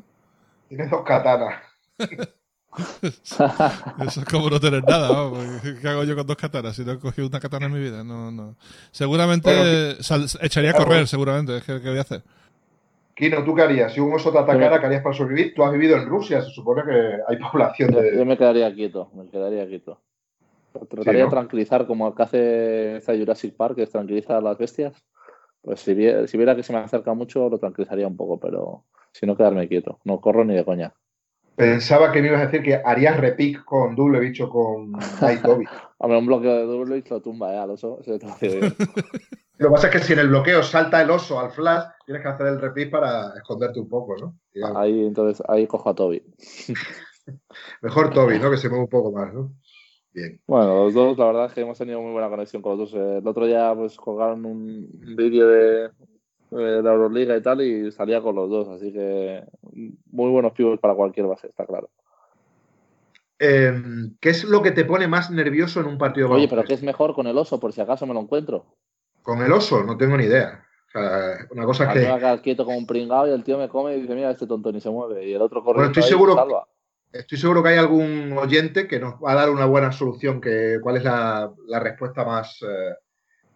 Tienes dos katanas. [laughs] [laughs] Eso es como no tener nada. ¿no? ¿Qué hago yo con dos katanas si no he cogido una katana en mi vida? No, no. Seguramente bueno, sal, echaría a correr, seguramente. ¿Qué, ¿Qué voy a hacer? Kino, ¿tú qué harías? Si un oso te atacara, ¿qué harías para sobrevivir? Tú has vivido en Rusia, se supone que hay población de... Yo me quedaría quieto, me quedaría quieto. Trataría sí, ¿no? de tranquilizar como el que hace esta Jurassic Park, que tranquiliza a las bestias. Pues si viera, si viera que se me acerca mucho, lo tranquilizaría un poco, pero si no, quedarme quieto. No corro ni de coña. Pensaba que me ibas a decir que harías repic con doble bicho con [laughs] Toby. Hombre, un bloqueo de doble bicho lo tumba, ¿eh? Al oso te. Lo que pasa es que si en el bloqueo salta el oso al flash, tienes que hacer el repic para esconderte un poco, ¿no? Digamos. Ahí, entonces, ahí cojo a Toby. [laughs] Mejor Toby, ¿no? Que se mueve un poco más, ¿no? Bien. Bueno, los dos, la verdad es que hemos tenido muy buena conexión con los dos. El otro día, pues, colgaron un vídeo de, de la Euroliga y tal, y salía con los dos, así que muy buenos pibos para cualquier base, está claro. Eh, ¿Qué es lo que te pone más nervioso en un partido Oye, pero ¿qué es mejor con el oso, por si acaso me lo encuentro? Con el oso, no tengo ni idea. O sea, una cosa que. Me quieto como un pringado y el tío me come y dice, mira, este tonto ni se mueve. Y el otro corre. Bueno, estoy seguro, salva. estoy seguro que hay algún oyente que nos va a dar una buena solución, que cuál es la, la respuesta más. Eh,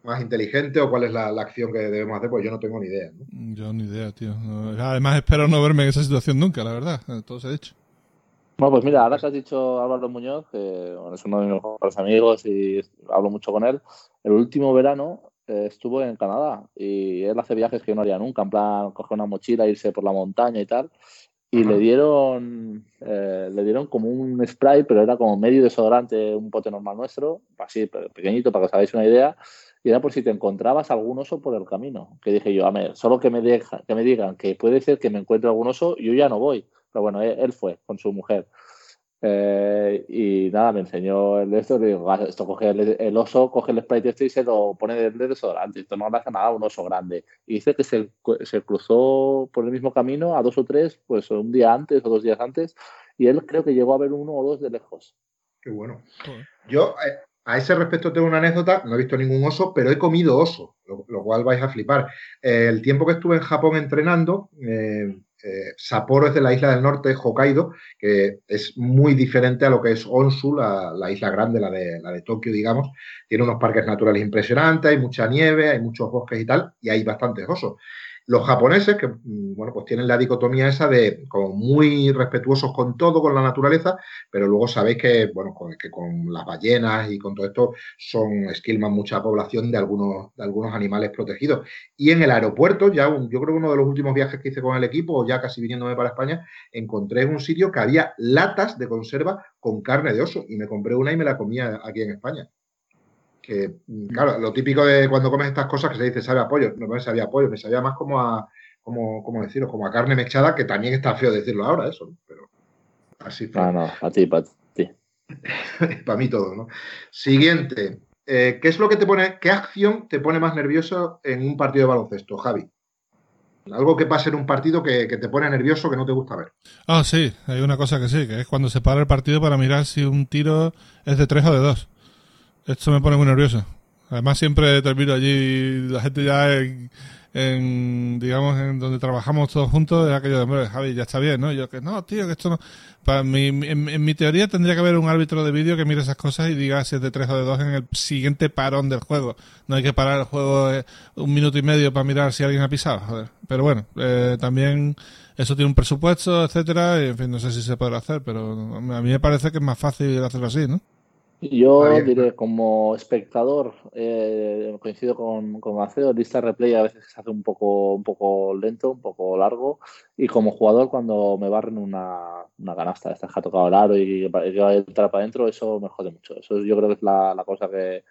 más inteligente o cuál es la, la, acción que debemos hacer, pues yo no tengo ni idea. ¿no? Yo ni idea, tío. Además espero no verme en esa situación nunca, la verdad. Todo se ha dicho. Bueno, pues mira, ahora que has dicho Álvaro Muñoz, que bueno, es uno de mis mejores amigos y hablo mucho con él, el último verano eh, estuvo en Canadá y él hace viajes que yo no haría nunca, en plan coger una mochila, irse por la montaña y tal. Y Ajá. le dieron eh, le dieron como un spray, pero era como medio desodorante, un pote normal nuestro, así pequeñito para que os hagáis una idea y era por si te encontrabas algún oso por el camino. Que dije yo, a ver, solo que me, deja, que me digan que puede ser que me encuentre algún oso, yo ya no voy. Pero bueno, él, él fue con su mujer. Eh, y nada, me enseñó el de esto, le digo, esto coge el, el, oso, coge el sprite este y se lo pone de, de desodorante, esto no le hace nada a un oso grande. Y dice que se, se, cruzó por el mismo camino a dos o tres, pues un día antes o dos días antes, y él creo que llegó a ver uno o dos de lejos. Qué bueno. Yo, eh, a ese respecto tengo una anécdota, no he visto ningún oso, pero he comido oso, lo, cual vais a flipar. Eh, el tiempo que estuve en Japón entrenando, eh, eh, Sapporo es de la isla del norte, Hokkaido, que es muy diferente a lo que es la, la isla grande, la de, la de Tokio, digamos. Tiene unos parques naturales impresionantes, hay mucha nieve, hay muchos bosques y tal, y hay bastantes osos. Los japoneses, que bueno, pues tienen la dicotomía esa de como muy respetuosos con todo, con la naturaleza, pero luego sabéis que, bueno, que con las ballenas y con todo esto son esquilman mucha población de algunos, de algunos animales protegidos. Y en el aeropuerto, ya yo creo que uno de los últimos viajes que hice con el equipo, ya casi viniéndome para España, encontré en un sitio que había latas de conserva con carne de oso y me compré una y me la comía aquí en España que, claro, lo típico de cuando comes estas cosas que se dice sabe a pollo, no me sabía a pollo, me sabía más como a, como, como decirlo, como a carne mechada, que también está feo decirlo ahora, eso, pero así fue. Ah, no, a ti, para ti. [laughs] para mí todo, ¿no? Siguiente, eh, ¿qué es lo que te pone, qué acción te pone más nervioso en un partido de baloncesto, Javi? Algo que pase en un partido que, que, te pone nervioso, que no te gusta ver. Ah, sí, hay una cosa que sí, que es cuando se para el partido para mirar si un tiro es de tres o de dos. Esto me pone muy nervioso. Además siempre termino allí, la gente ya en, en, digamos, en donde trabajamos todos juntos, es aquello de, hombre, Javi, ya está bien, ¿no? yo que no, tío, que esto no... Para mi, en, mi teoría tendría que haber un árbitro de vídeo que mire esas cosas y diga si es de 3 o de 2 en el siguiente parón del juego. No hay que parar el juego eh, un minuto y medio para mirar si alguien ha pisado, joder. Pero bueno, eh, también eso tiene un presupuesto, etcétera, y en fin, no sé si se podrá hacer, pero a mí me parece que es más fácil hacerlo así, ¿no? Yo diré, como espectador, eh, coincido con, con Maceo, lista replay a veces se hace un poco, un poco lento, un poco largo, y como jugador cuando me barren una, una canasta, esta que ha tocado el aro y que va a entrar para adentro, eso me jode mucho. Eso yo creo que es la, la cosa que,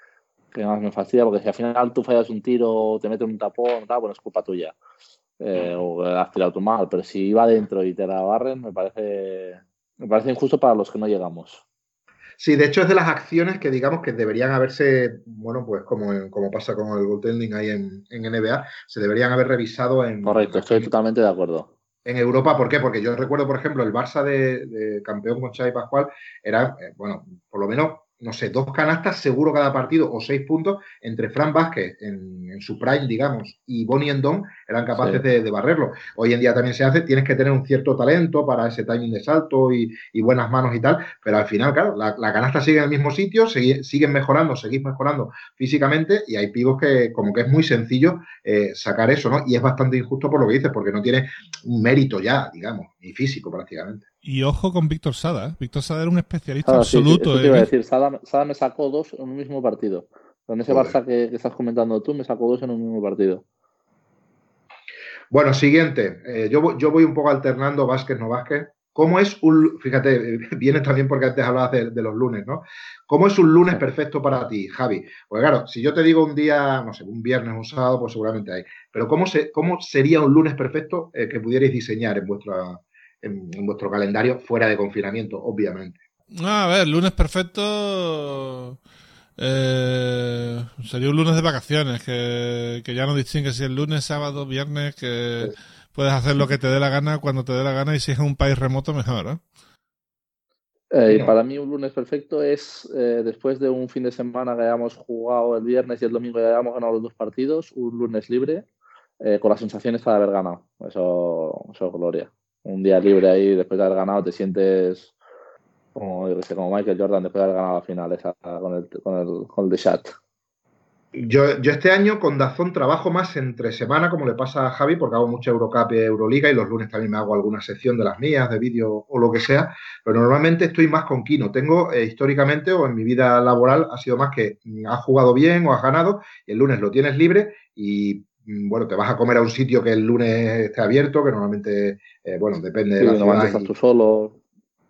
que, más me fastidia, porque si al final tú fallas un tiro te metes un tapón, tal, bueno, es culpa tuya. Eh, o has tirado tú mal, pero si va adentro y te la barren, me parece, me parece injusto para los que no llegamos. Sí, de hecho es de las acciones que digamos que deberían haberse, bueno, pues como, como pasa con el goaltending ahí en, en, NBA, se deberían haber revisado en... Correcto, estoy totalmente de acuerdo. En Europa, ¿por qué? Porque yo recuerdo, por ejemplo, el Barça de, de campeón con Xavi Pascual era, eh, bueno, por lo menos no sé, dos canastas seguro cada partido o seis puntos entre Fran Vázquez en, su prime, digamos, y Bonnie Endon eran capaces de, barrerlo. Hoy en día también se hace, tienes que tener un cierto talento para ese timing de salto y, buenas manos y tal, pero al final, claro, la, canasta sigue en el mismo sitio, siguen mejorando, seguís mejorando físicamente y hay pibos que como que es muy sencillo eh, sacar eso, ¿no? Y es bastante injusto por lo que dices, porque no tiene un mérito ya, digamos, ni físico prácticamente. Y ojo con Víctor Sada. ¿eh? Víctor Sada era un especialista absoluto. te iba a decir. Sada, me sacó dos en un mismo partido. Con ese Barça que, estás comentando tú, me sacó dos en un mismo partido. Bueno, siguiente. Eh, yo, yo voy un poco alternando Vázquez, no Vázquez. ¿Cómo es un. Fíjate, [laughs] viene también porque antes hablabas de, los lunes, ¿no? ¿Cómo es un lunes perfecto para ti, Javi? Pues claro, si yo te digo un día, no sé, un viernes, un sábado, pues seguramente hay. Pero ¿cómo, se, cómo sería un lunes perfecto eh, que pudierais diseñar en vuestra, en, vuestro calendario fuera de confinamiento, obviamente. a ver, lunes perfecto. Eh, sería un lunes de vacaciones, que, ya no distingue si es lunes, sábado, viernes, que puedes hacer lo que te dé la gana cuando te dé la gana y si es un país remoto, mejor. ¿eh? Eh, para mí un lunes perfecto es después de un fin de semana que hayamos jugado el viernes y el domingo ya hayamos ganado los dos partidos, un lunes libre con las sensaciones de haber ganado. Eso, eso es gloria un día libre ahí después de haber ganado, te sientes como, como Michael Jordan después de haber ganado la final con el, con el, con The Chat. Yo, yo, este año con Dazón trabajo más entre semana, como le pasa a Javi, porque hago mucha Eurocup y Euroliga y los lunes también me hago alguna sección de las mías, de vídeo o lo que sea, pero normalmente estoy más con Kino. Tengo eh, históricamente o en mi vida laboral ha sido más que has jugado bien o has ganado y el lunes lo tienes libre y Mm, bueno, te vas a comer a un sitio que el lunes esté abierto, que normalmente, eh, bueno, depende de la zona. estás tú solo.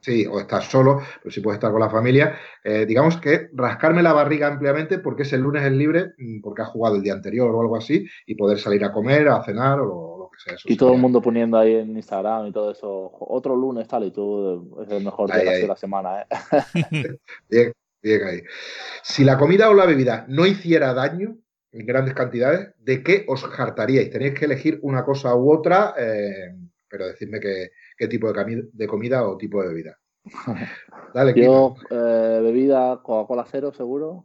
Sí, o estás solo, pero sí puedes estar con la familia. Eh, digamos que rascarme la barriga ampliamente porque ese lunes es libre, mm, porque has jugado el día anterior o algo así, y poder salir a comer, a cenar o lo, que sea. y todo el mundo poniendo ahí en Instagram y todo eso, otro lunes tal, y tú es el mejor día de la semana, ¿eh? [laughs] bien, bien ahí. Si la comida o la bebida no hiciera daño, en grandes cantidades, ¿de qué os hartaríais? Tenéis que elegir una cosa u otra, eh, pero decidme qué, tipo de, de, comida o tipo de bebida. [laughs] Dale, Yo, eh, bebida Coca-Cola cero, seguro.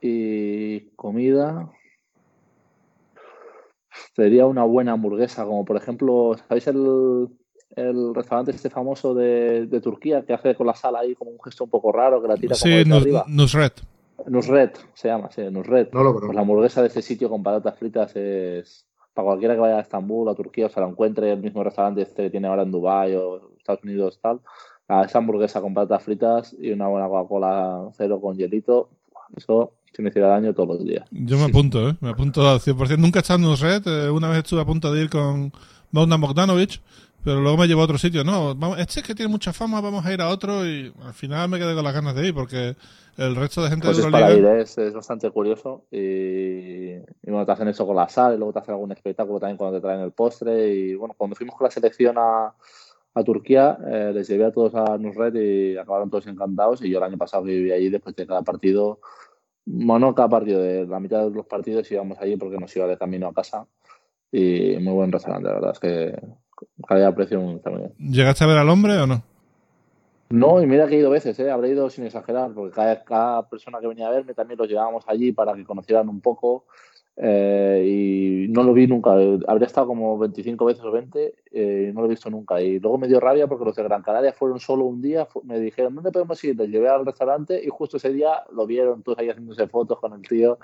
Y comida. Sería una buena hamburguesa, como por ejemplo, ¿sabéis el, el restaurante este famoso de, Turquía que hace con la sal ahí como un gesto un poco raro que la tira sí, como arriba? Nusret. Nusret se llama, sí, Nusret. No lo Pues la hamburguesa de este sitio con patatas fritas es. Para cualquiera que vaya a Estambul, a Turquía, o se la encuentre el mismo restaurante este que tiene ahora en Dubai o Estados Unidos, tal. Esa hamburguesa con patatas fritas y una buena Coca-Cola cero con hielito, eso se me hiciera daño todos los días. Yo me apunto, ¿eh? Me apunto al 100%. Nunca he estado en Nusret. Eh, una vez estuve a punto de ir con Bogdan Bogdanovic pero luego me llevó a otro sitio. No, vamos, este es que tiene mucha fama, vamos a ir a otro y al final me quedé con las ganas de ir porque el resto de gente pues de es para ir, es, es, bastante curioso y, y, bueno, te hacen eso con la sal y luego te hacen algún espectáculo también cuando te traen el postre y bueno, cuando fuimos con la selección a, a Turquía eh, les llevé a todos a Nusret y acabaron todos encantados y yo el año pasado viví allí después de cada partido bueno, cada partido, de la mitad de los partidos íbamos allí porque nos iba de camino a casa y muy buen restaurante, la verdad es que calidad-precio ¿Llegaste a ver al hombre o no? No, y mira que he ido veces, ¿eh? habré ido sin exagerar, porque cada, cada persona que venía a verme también los llevábamos allí para que conocieran un poco. Eh, y no lo vi nunca. Habría estado como 25 veces o 20 eh, y no lo he visto nunca. Y luego me dio rabia porque los de Gran Canaria fueron solo un día. Me dijeron, ¿dónde podemos ir? Les llevé al restaurante y justo ese día lo vieron todos ahí haciéndose fotos con el tío.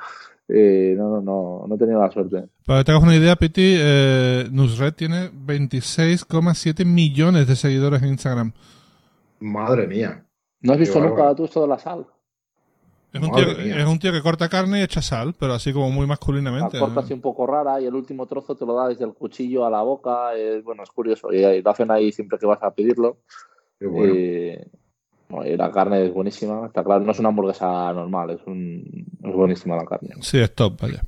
Y no, no, no, no he tenido la suerte. Para que tengas una idea, Piti, eh, Nusret tiene 26,7 millones de seguidores en Instagram. Madre mía. ¿No has visto nunca tú esto de la sal? Es un, tío, mía. es un tío que corta carne y echa sal, pero así como muy La masculinamente. corta así un poco rara y el último trozo te lo da desde el cuchillo a la boca. Es, bueno, es curioso. Y, y lo hacen ahí siempre que vas a pedirlo. Qué bueno. Y, bueno, y la carne es buenísima. Está claro, no es una hamburguesa normal, es, un, es buenísima la carne. Sí, es top, vaya.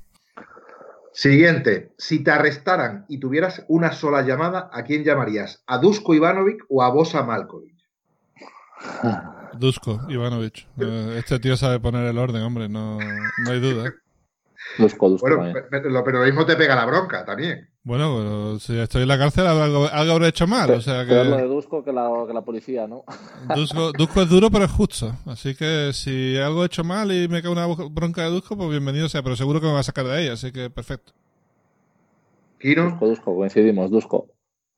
Siguiente. Si te arrestaran y tuvieras una sola llamada, ¿a quién llamarías? ¿A Dusko Ivanovic o a Bosa Malkovich? [laughs] Dusko Ivanovic. Eh, Este tío sabe poner el orden, hombre, no, no hay duda. Dusko, Dusko Bueno, también. pe- pe- lo periodismo te pega la bronca también. Bueno, pero si estoy en la cárcel, algo, algo habré hecho mal. O sea Peor lo de que Dusko que la, que la policía, ¿no? Dusko, Dusko es duro, pero es justo. Así que si algo he hecho mal y me cae una bronca de Dusko, pues bienvenido sea. Pero seguro que me va a sacar de ahí, así que perfecto. Kino. Dusko, Dusko, coincidimos, Dusko.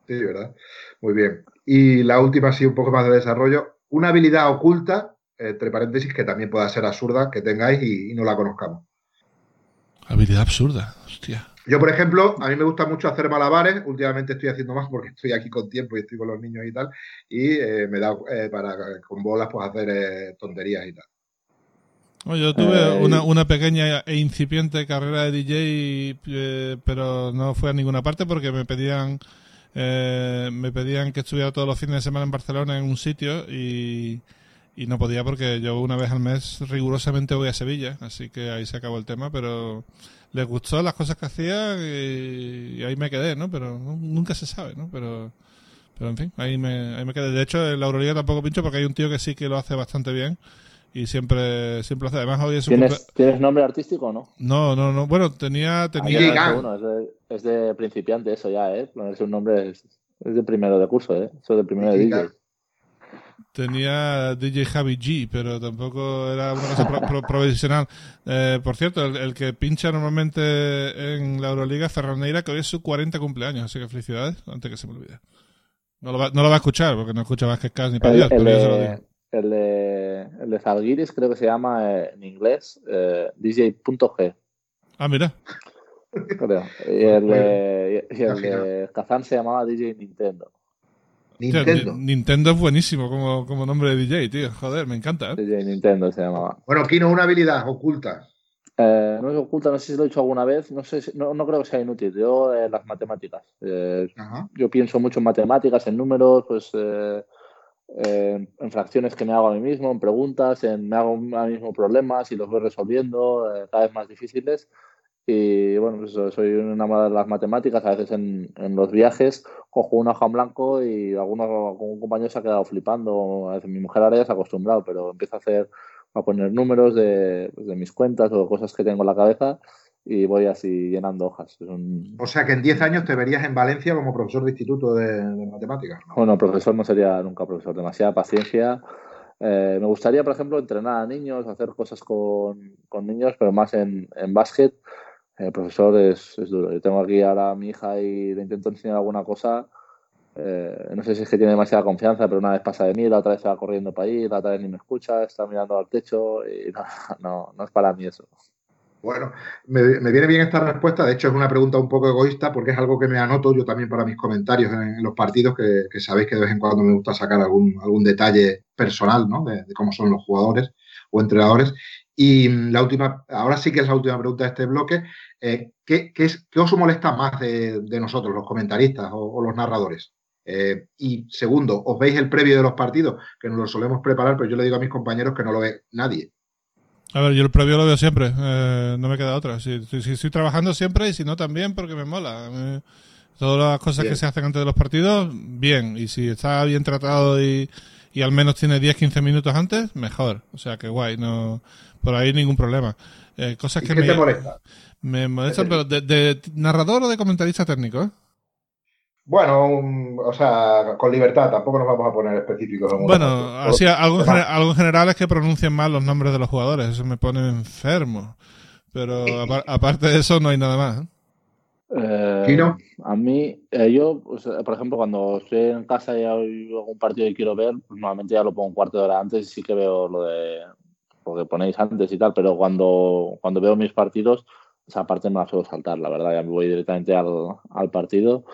Sí, ¿verdad? Muy bien. Y la última, sí, un poco más de desarrollo. Una habilidad oculta, entre paréntesis, que también pueda ser absurda, que tengáis y, y no la conozcamos. Habilidad absurda, hostia. Yo, por ejemplo, a mí me gusta mucho hacer malabares. Últimamente estoy haciendo más porque estoy aquí con tiempo y estoy con los niños y tal. Y eh, me da eh, para con bolas pues hacer eh, tonterías y tal. Yo tuve Eh, una, una pequeña e incipiente carrera de DJ, eh, pero no fue a ninguna parte porque me pedían eh, me pedían que estuviera todos los fines de semana en Barcelona en un sitio y, y no podía porque yo una vez al mes rigurosamente voy a Sevilla, así que ahí se acabó el tema, pero les gustó las cosas que hacía y, ahí me quedé, ¿no? Pero nu- nunca se sabe, ¿no? Pero pero en fin, ahí me, ahí me quedé. De hecho, en la Euroliga tampoco pincho porque hay un tío que sí que lo hace bastante bien y siempre siempre hace. Además, hoy es cumple- ¿Tienes, ¿Tienes nombre artístico o no? no, no, no. Bueno, tenía, Ah, tenía, bueno, es, de, es de principiante eso ya, ¿eh? Ponerse un nombre es, es de primero de curso, ¿eh? Eso es de primero de DJ tenía DJ Javi G, pero tampoco era una cosa pro- pro- profesional. Eh, por cierto, el, el que pincha normalmente en la Euroliga, Ferran Neira, que hoy es su 40 cumpleaños, así que felicidades, antes que se me olvide. No lo va, no lo va a escuchar, porque no escucha más que Cas ni para El, Dios, el pero yo se lo digo. El, de, el de Zalgiris creo que se llama eh, en inglés eh, DJ.g, Ah, mira. creo. Y el de, y el de Kazan se llamaba DJ Nintendo. Nintendo. Ni- Nintendo es buenísimo como, como nombre de DJ, tío. Joder, me encanta, ¿eh? DJ Nintendo se llamaba. Bueno, Kino, una habilidad oculta. Eh, no es oculta, no sé si lo he hecho alguna vez, no sé, si- no, no creo que sea inútil. Yo, eh, las matemáticas. Eh, yo pienso mucho en matemáticas, en números, pues eh, en fracciones que me hago a mí mismo, en preguntas, en me hago a mí mismo problemas y los voy resolviendo eh, cada vez más difíciles. Y bueno, pues soy una de las matemáticas, a veces en, en los viajes cojo una hoja en blanco y alguno, algún compañero se ha quedado flipando. A veces mi mujer ahora ya se ha acostumbrado, pero empiezo a hacer, a poner números de, pues, de mis cuentas o cosas que tengo en la cabeza y voy así llenando hojas. Un, O sea que en 10 años te verías en Valencia como profesor de instituto de, de matemáticas. ¿no? Bueno, profesor no sería nunca profesor, demasiada paciencia. Eh, me gustaría, por ejemplo, entrenar a niños, hacer cosas con, con niños, pero más en, en básquet. El profesor es, es duro. Yo tengo aquí ahora a mi hija y le intento enseñar alguna cosa. Eh, no sé si es que tiene demasiada confianza, pero una vez pasa de mí, la otra vez se va corriendo para ahí, la otra vez ni me escucha, está mirando al techo y [laughs] no, no, no es para mí eso. Bueno, me, me viene bien esta respuesta. De hecho, es una pregunta un poco egoísta porque es algo que me anoto yo también para mis comentarios en, los partidos, que, sabéis que de vez en cuando me gusta sacar algún, algún detalle personal, ¿no? De, cómo son los jugadores o entrenadores. Y la última, ahora sí que es la última pregunta de este bloque. Eh, ¿qué, qué es, ¿Qué os molesta más de, de nosotros, los comentaristas o, o los narradores? Eh, y segundo, ¿os veis el previo de los partidos? Que nos lo solemos preparar, pero yo le digo a mis compañeros que no lo ve nadie. A ver, yo el previo lo veo siempre, eh, no me queda otra. Si, estoy trabajando siempre y si no también porque me mola. Todas las cosas Bien. que se hacen antes de los partidos, bien. Y si está bien tratado y, y al menos tiene 10-15 minutos antes, mejor. O sea que guay, no por ahí ningún problema. Eh, cosas ¿Y que qué me, te molesta? me molestan, pero de, de narrador o de comentarista técnico, ¿eh? Bueno, o sea, con libertad, tampoco nos vamos a poner específicos. bueno, así, algo, en general es que pronuncien mal los nombres de los jugadores, eso me pone enfermo. Pero aparte de eso, no hay nada más. Eh, a mí, eh, yo, pues, eh, por ejemplo, cuando estoy en casa y hay algún partido que quiero ver, pues, normalmente ya lo pongo un cuarto de hora antes y sí que veo lo de lo que ponéis antes y tal, pero cuando, cuando veo mis partidos, esa parte no la suelo saltar, la verdad, ya me voy directamente al, al partido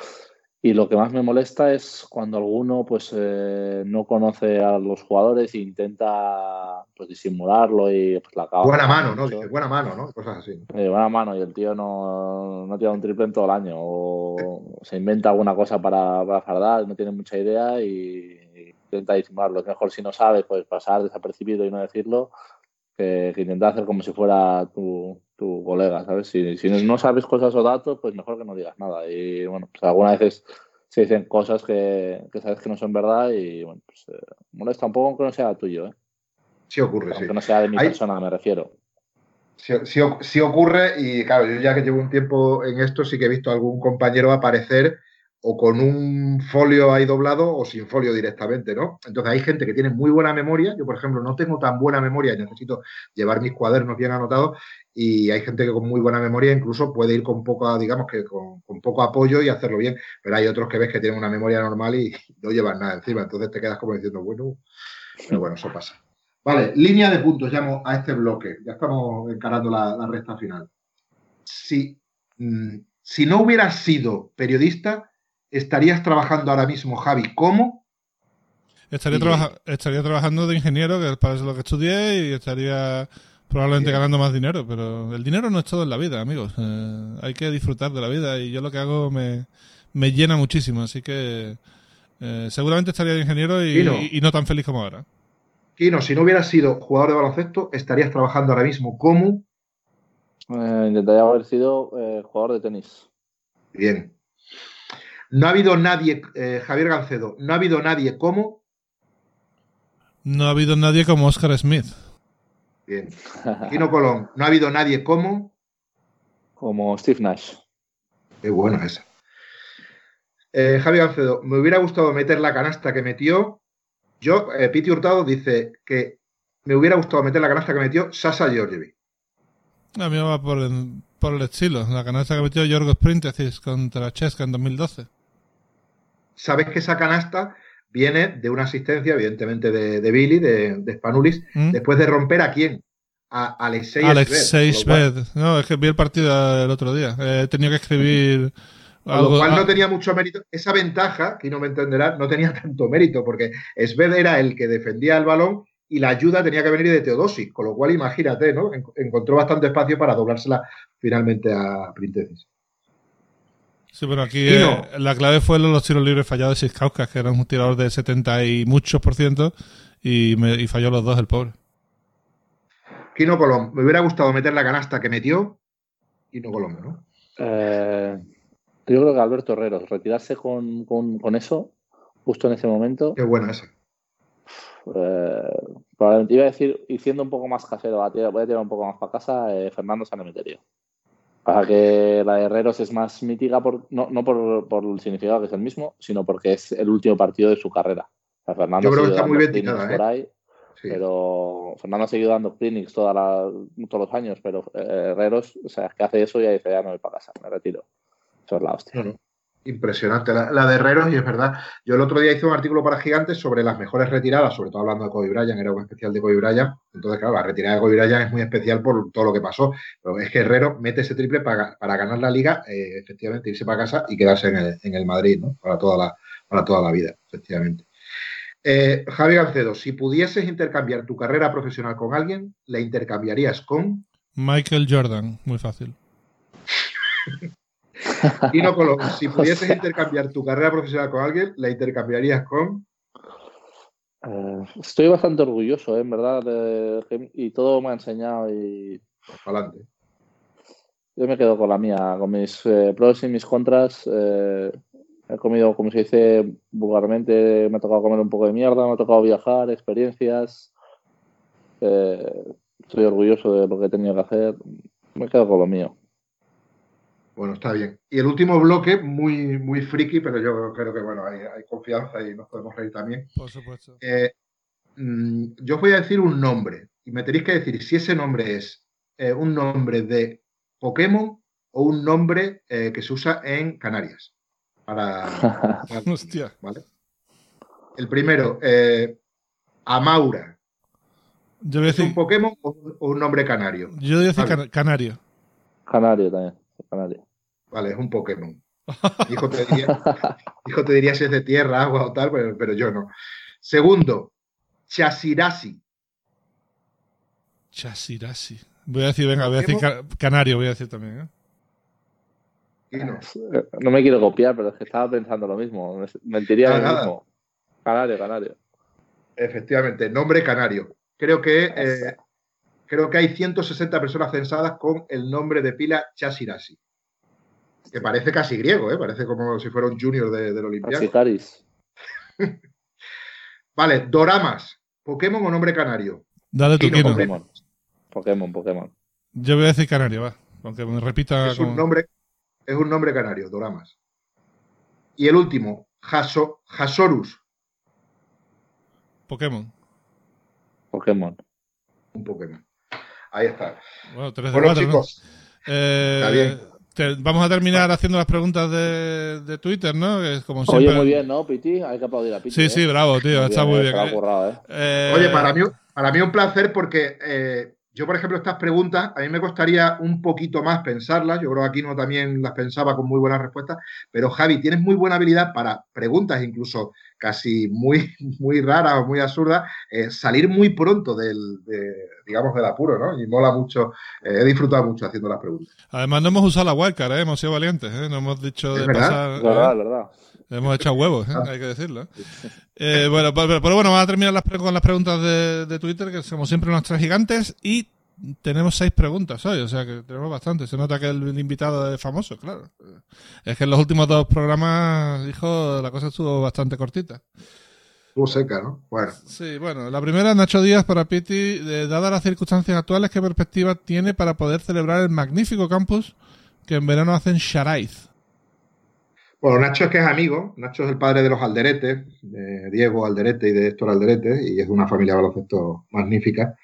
y lo que más me molesta es cuando alguno pues eh, no conoce a los jugadores e intenta pues disimularlo y pues la acaba. Buena mano, ¿no? Dice, buena mano, ¿no? Cosas así. Eh, buena mano y el tío no, no tira un triple en todo el año o se inventa alguna cosa para, para fardar, no tiene mucha idea y, intenta disimularlo. Es mejor si no sabe pues pasar desapercibido y no decirlo que, que intentar hacer como si fuera tu, tu colega, ¿sabes? Si, si, no sabes cosas o datos, pues mejor que no digas nada. Y bueno, pues algunas veces se dicen cosas que, que sabes que no son verdad y bueno, pues eh, molesta un poco aunque no sea tuyo, ¿eh? Sí ocurre, aunque sí. no sea de mi persona, me refiero. Sí, sí, sí, ocurre y claro, yo ya que llevo un tiempo en esto sí que he visto a algún compañero aparecer o con un folio ahí doblado o sin folio directamente, ¿no? Entonces hay gente que tiene muy buena memoria, yo por ejemplo no tengo tan buena memoria y necesito llevar mis cuadernos bien anotados y hay gente que con muy buena memoria incluso puede ir con poco, digamos que con, poco apoyo y hacerlo bien, pero hay otros que ves que tienen una memoria normal y [laughs] no llevan nada encima, entonces te quedas como diciendo, bueno, pero bueno, eso pasa. Vale, línea de puntos, llamo a este bloque, ya estamos encarando la, recta final. Si, mm, si no hubieras sido periodista, ¿Estarías trabajando ahora mismo, Javi, cómo? Estaría, estaría trabajando de ingeniero, que es para eso lo que estudié, y estaría probablemente ganando más dinero, pero el dinero no es todo en la vida, amigos. Eh, hay que disfrutar de la vida y yo lo que hago me, llena muchísimo, así que eh, seguramente estaría de ingeniero y, no tan feliz como ahora. Kino, si no hubieras sido jugador de baloncesto, estarías trabajando ahora mismo como... Eh, intentaría haber sido jugador de tenis. Bien, no ha habido nadie, eh, Javier Gancedo, no ha habido nadie como. No ha habido nadie como Oscar Smith. Bien. Kino Colón, no ha habido nadie como. Como Steve Nash. Qué bueno esa. Eh, Javier Gancedo, me hubiera gustado meter la canasta que metió. Yo, eh, Piti Hurtado dice que me hubiera gustado meter la canasta que metió Sasa Georgievi. A mí me va por el, por el estilo. La canasta que metió Yorgos Printesis contra Cheska en 2012 sabes que esa canasta viene de una asistencia, evidentemente, de, Billy, de, de Spanulis, ¿Mm? después de romper a quién? A Alexei Alexei No, es que vi el partido el otro día. He tenido que escribir. [laughs] Algo, lo cual no tenía mucho mérito. Esa ventaja, que no me entenderá, no tenía tanto mérito, porque Sved era el que defendía el balón y la ayuda tenía que venir de Teodosi, con lo cual imagínate, ¿no? Encontró bastante espacio para doblársela finalmente a Printesis. Sí, pero aquí eh, la clave fue los tiros libres fallados de Siskauskas, que era un tirador de 70 y muchos por ciento, y, me, falló los dos el pobre. Kino Colón, me hubiera gustado meter la canasta que metió Kino Colón, ¿no? Eh, yo creo que Alberto Herreros, retirarse con, eso, justo en ese momento. Qué bueno eso. Eh, probablemente iba a decir, y siendo un poco más casero, voy a tirar un poco más para casa, eh, Fernando Sanemeterio. Pasa que la de Herreros es más mítica, por, no, no por, por, el significado que es el mismo, sino porque es el último partido de su carrera. Fernando Yo creo que está muy bien ¿eh? Pero Fernando ha seguido dando clinics toda todos los años, pero eh, Herreros, o sea, es que hace eso y ya dice, ya me voy para casa, me retiro. Eso es la hostia impresionante. La, de Herreros, y es verdad. Yo el otro día hice un artículo para Gigantes sobre las mejores retiradas, sobre todo hablando de Kobe Bryant, era un especial de Kobe Bryant. Entonces, claro, la retirada de Kobe Bryant es muy especial por todo lo que pasó. Pero es que Herrero mete ese triple para, ganar la liga, eh, efectivamente, irse para casa y quedarse en el, Madrid, ¿no? Para toda la, para toda la vida, efectivamente. Eh, Javi Gancedo, si pudieses intercambiar tu carrera profesional con alguien, ¿la intercambiarías con? Michael Jordan, muy fácil. [laughs] Colón, [laughs] si pudieses intercambiar tu carrera profesional con alguien, ¿la intercambiarías con? Eh, estoy bastante orgulloso, ¿eh? en verdad, y todo me ha enseñado y... Adelante. Yo me quedo con la mía, con mis eh, pros y mis contras. he comido, como se dice vulgarmente, me ha tocado comer un poco de mierda, me ha tocado viajar, experiencias. estoy orgulloso de lo que he tenido que hacer. Me quedo con lo mío. Bueno, está bien. Y el último bloque, muy, muy friki, pero yo creo que bueno, hay, confianza y nos podemos reír también. Por supuesto. Eh, mm, yo os voy a decir un nombre y me tenéis que decir si ese nombre es eh, un nombre de Pokémon o un nombre eh, que se usa en Canarias. Para, [laughs] Hostia. ¿vale? El primero, Amaura. Yo voy a decir... ¿Es un Pokémon o, un nombre canario? Yo voy a decir canario. Canario también. Vale, es un Pokémon. [laughs] Hijo te, diría, si es de tierra, agua o tal, pero, yo no. Segundo, Chasirasi. Chasirasi. Voy a decir, venga, voy a decir canario, voy a decir también. ¿eh? No. me quiero copiar, pero es que estaba pensando lo mismo. Mentiría lo mismo. Canario, canario. Efectivamente, nombre canario. Creo que, eh, creo que hay 160 personas censadas con el nombre de pila Chasirasi. Que parece casi griego, ¿eh? parece como si fuera un junior de, del Olimpiado. [laughs] vale, Doramas. ¿Pokémon o nombre canario? Dale tu Kino, Pokémon. Pokémon, Pokémon. Yo voy a decir canario, va. Aunque me repita. Es, un, nombre, es un nombre canario, Doramas. Y el último, Haso, Hasorus. Pokémon. Pokémon. Un Pokémon. Ahí está. Bueno, tres de bueno, chicos. Eh, vamos a terminar haciendo las preguntas de, de Twitter, ¿no? Es como siempre... Oye, muy bien, ¿no, Piti? Hay que aplaudir a Piti. Sí, ¿eh? sí, bravo, tío. está muy bien. ¿eh? Oye, para mí, para mí un placer porque yo, por ejemplo, estas preguntas a mí me costaría un poquito más pensarlas. Yo creo que aquí no también las pensaba con muy buenas respuestas. Pero Javi, tienes muy buena habilidad para preguntas incluso casi muy, [laughs] muy raras o muy absurdas, eh, salir muy pronto del, digamos, del apuro, ¿no? Y mola mucho. Eh, he disfrutado mucho haciendo las preguntas. Además, no hemos usado la wildcard, ¿eh? Hemos sido valientes, ¿eh? No hemos dicho de pasar. Es verdad, verdad. Hemos echado huevos, ¿eh? Ah. hay que decirlo. Eh, bueno, pero, bueno, vamos a terminar las, con las preguntas de, de Twitter, que somos siempre nuestras gigantes, y tenemos seis preguntas hoy, o sea que tenemos bastante. Se nota que el, invitado es famoso, claro. Es que en los últimos dos programas, dijo, la cosa estuvo bastante cortita. Estuvo seca, ¿no? Bueno. Sí, bueno, la primera, Nacho Díaz para Piti, dadas las circunstancias actuales, ¿qué perspectiva tiene para poder celebrar el magnífico campus que en verano hacen Sharaiz? Bueno, Nacho es que es amigo, Nacho es el padre de los Alderetes, de Diego Alderete y de Héctor Alderete, y es una familia de baloncesto magnífica.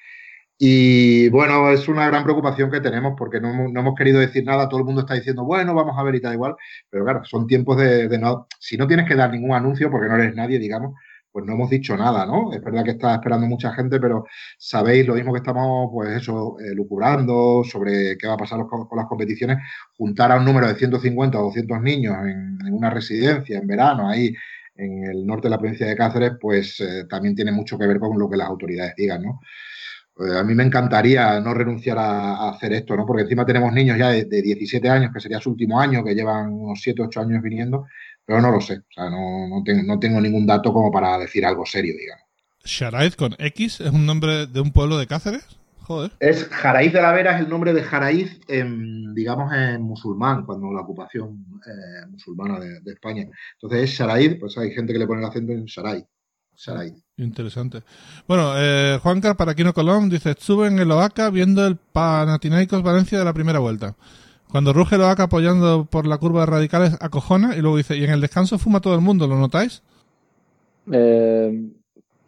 Y bueno, es una gran preocupación que tenemos porque no, hemos querido decir nada, todo el mundo está diciendo, bueno, vamos a ver y tal igual, pero claro, son tiempos de, de, no, si no tienes que dar ningún anuncio porque no eres nadie, digamos, pues no hemos dicho nada, ¿no? Es verdad que está esperando mucha gente, pero sabéis lo mismo que estamos, pues eso, eh, lucubrando sobre qué va a pasar con, las competiciones, juntar a un número de 150 o 200 niños en, una residencia en verano, ahí en el norte de la provincia de Cáceres, pues eh, también tiene mucho que ver con lo que las autoridades digan, ¿no? Eh, a mí me encantaría no renunciar a, hacer esto, ¿no? Porque encima tenemos niños ya de, de, 17 años, que sería su último año, que llevan unos 7, 8 años viniendo, pero no lo sé. O sea, no, no, tengo, no tengo ningún dato como para decir algo serio, digamos. ¿Sharaiz con X es un nombre de un pueblo de Cáceres? Joder. Es Jaraíz de la Vera, es el nombre de Jaraíz, en, digamos, en musulmán, cuando la ocupación eh, musulmana de, España. Entonces es Sharaíz, pues hay gente que le pone el acento en Sharaíz. Sharaíz. Interesante. Bueno, eh, Juancar Paraquino Colón dice, estuve en el OACA viendo el Panathinaikos Valencia de la primera vuelta. Cuando ruge el OACA apoyando por la curva de radicales, acojona y luego dice, ¿y en el descanso fuma todo el mundo? ¿Lo notáis? Eh,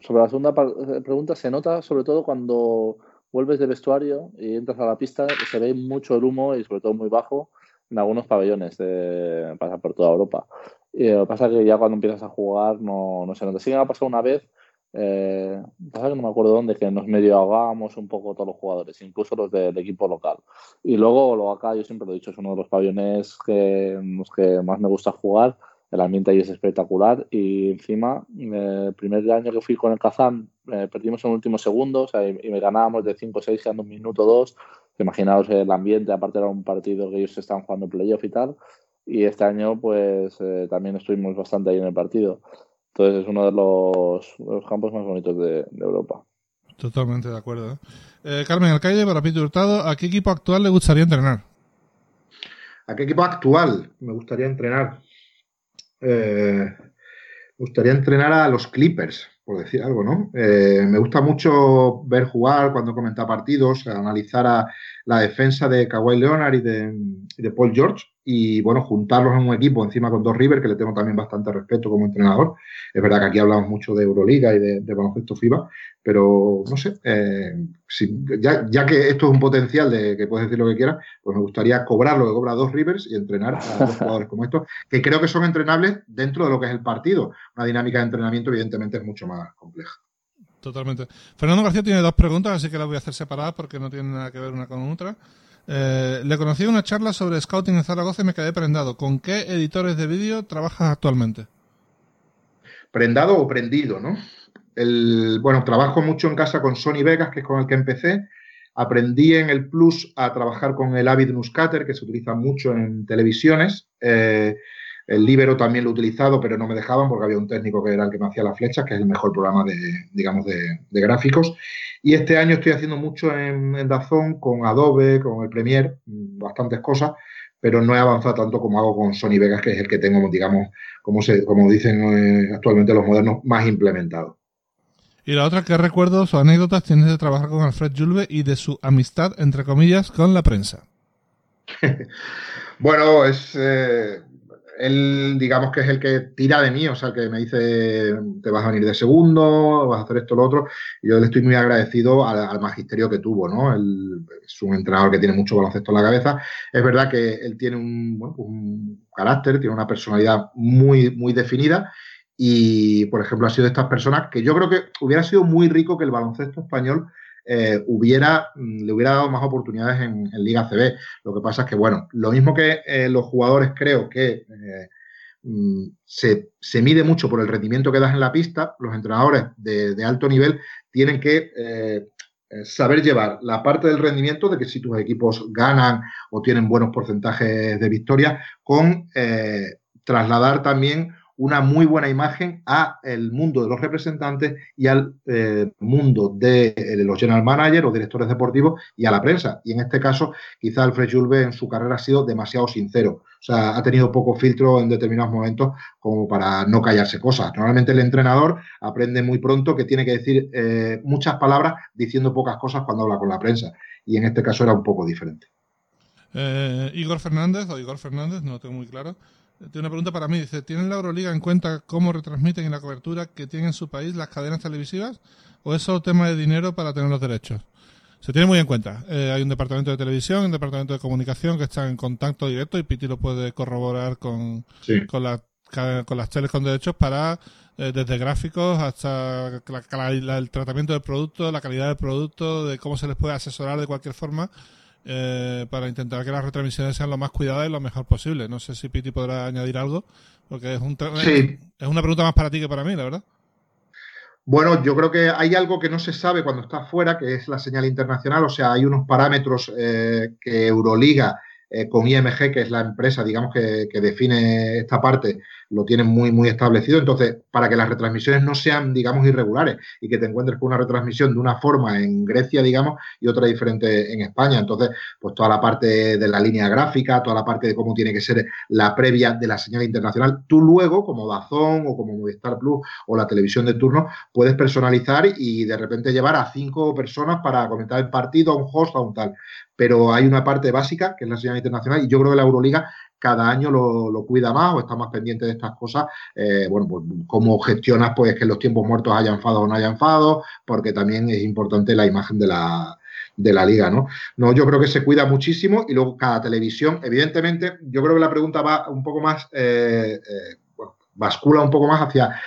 sobre la segunda eh, pregunta, se nota sobre todo cuando vuelves del vestuario y entras a la pista, se ve mucho el humo y sobre todo muy bajo en algunos pabellones, de, pasa por toda Europa. Y lo que pasa es que ya cuando empiezas a jugar no, no se nota. Sí me ha pasado una vez eh, pasa que no me acuerdo dónde, que nos medio ahogábamos un poco todos los jugadores, incluso los del equipo local. Y luego, lo acá, yo siempre lo he dicho, es uno de los pabellones que, los que más me gusta jugar. El ambiente ahí es espectacular. Y encima, eh, el primer año que fui con el Kazán, eh, perdimos en últimos segundos y, me ganábamos de 5 o 6, quedando un minuto o dos. Imaginaos el ambiente, aparte era un partido que ellos estaban jugando playoff y tal. Y este año, pues eh, también estuvimos bastante ahí en el partido. Entonces es uno de los, campos más bonitos de, Europa. Totalmente de acuerdo. ¿eh? eh, Carmen Alcaide, para Pito Hurtado, ¿a qué equipo actual le gustaría entrenar? ¿A qué equipo actual me gustaría entrenar? Eh, me gustaría entrenar a los Clippers, por decir algo, ¿no? Eh, me gusta mucho ver jugar cuando comenta partidos, analizar a la defensa de Kawhi Leonard y de, Paul George. Y bueno, juntarlos en un equipo encima con dos River, que le tengo también bastante respeto como entrenador. Es verdad que aquí hablamos mucho de Euroliga y de, baloncesto FIBA, pero no sé, eh, ya, ya, que esto es un potencial de que puedes decir lo que quieras, pues me gustaría cobrar lo que cobra dos Rivers y entrenar a dos jugadores como estos, que creo que son entrenables dentro de lo que es el partido. Una dinámica de entrenamiento, evidentemente, es mucho más compleja. Totalmente. Fernando García tiene dos preguntas, así que las voy a hacer separadas porque no tienen nada que ver una con otra. Eh, le conocí una charla sobre scouting en Zaragoza y me quedé prendado. ¿Con qué editores de vídeo trabajas actualmente? Prendado o prendido, ¿no? El, bueno, trabajo mucho en casa con Sony Vegas, que es con el que empecé. Aprendí en el Plus a trabajar con el Avid Newscutter, que se utiliza mucho en televisiones. Eh, el Libero también lo he utilizado, pero no me dejaban porque había un técnico que era el que me hacía las flechas, que es el mejor programa de, digamos, de, gráficos. Y este año estoy haciendo mucho en, en, Dazón, con Adobe, con el Premiere, bastantes cosas, pero no he avanzado tanto como hago con Sony Vegas, que es el que tengo, digamos, como, se, como dicen eh, actualmente los modernos, más implementado. Y la otra que recuerdo, sus anécdotas, tienes de trabajar con Alfred Julve y de su amistad, entre comillas, con la prensa. [laughs] bueno, es... Eh, él, digamos que es el que tira de mí, o sea, el que me dice, te vas a venir de segundo, vas a hacer esto, lo otro. Y yo le estoy muy agradecido al, magisterio que tuvo, ¿no? Él es un entrenador que tiene mucho baloncesto en la cabeza. Es verdad que él tiene un, bueno, pues carácter, tiene una personalidad muy, muy definida. Y, por ejemplo, ha sido de estas personas que yo creo que hubiera sido muy rico que el baloncesto español eh, hubiera, mm, le hubiera dado más oportunidades en, Liga CB. Lo que pasa es que, bueno, lo mismo que eh, los jugadores creo que eh, mm, se, mide mucho por el rendimiento que das en la pista, los entrenadores de, alto nivel tienen que saber llevar la parte del rendimiento de que si tus equipos ganan o tienen buenos porcentajes de victoria, con trasladar también una muy buena imagen a el mundo de los representantes y al eh, mundo de, eh, los general managers o directores deportivos y a la prensa. Y en este caso, quizá Alfred Julve en su carrera ha sido demasiado sincero. O sea, ha tenido poco filtro en determinados momentos como para no callarse cosas. Normalmente el entrenador aprende muy pronto que tiene que decir eh, muchas palabras diciendo pocas cosas cuando habla con la prensa. Y en este caso era un poco diferente. Igor Fernández, o Igor Fernández, no lo tengo muy claro. Tiene una pregunta para mí. Dice, ¿tienen la Euroliga en cuenta cómo retransmiten en la cobertura que tiene en su país las cadenas televisivas? ¿O es solo tema de dinero para tener los derechos? Se tiene muy en cuenta. Eh, hay un departamento de televisión, un departamento de comunicación que están en contacto directo y Piti lo puede corroborar con, con, con las teles con derechos para, eh, desde gráficos hasta el tratamiento del producto, la calidad del producto, de cómo se les puede asesorar de cualquier forma eh, para intentar que las retransmisiones sean lo más cuidadas y lo mejor posible. No sé si Piti podrá añadir algo, porque es, un es una pregunta más para ti que para mí, la verdad. Bueno, yo creo que hay algo que no se sabe cuando está fuera, que es la señal internacional. O sea, hay unos parámetros eh, que Euroliga eh, con IMG, que es la empresa, digamos, que, define esta parte, lo tienen muy, muy establecido. Entonces, para que las retransmisiones no sean, digamos, irregulares y que te encuentres con una retransmisión de una forma en Grecia, digamos, y otra diferente en España. Entonces, pues toda la parte de la línea gráfica, toda la parte de cómo tiene que ser la previa de la señal internacional, tú luego, como Dazón o como Movistar Plus o la televisión de turno, puedes personalizar y de repente llevar a cinco personas para comentar el partido, a un host, a un tal. Pero hay una parte básica, que es la señal internacional, y yo creo que la Euroliga cada año lo, cuida más o está más pendiente de estas cosas. Eh, bueno, pues cómo gestionas pues que los tiempos muertos hayan enfado o no hayan enfado, porque también es importante la imagen de la, de la liga, ¿no? No, yo creo que se cuida muchísimo y luego cada televisión, evidentemente, yo creo que la pregunta va un poco más, eh, eh, bascula un poco más hacia,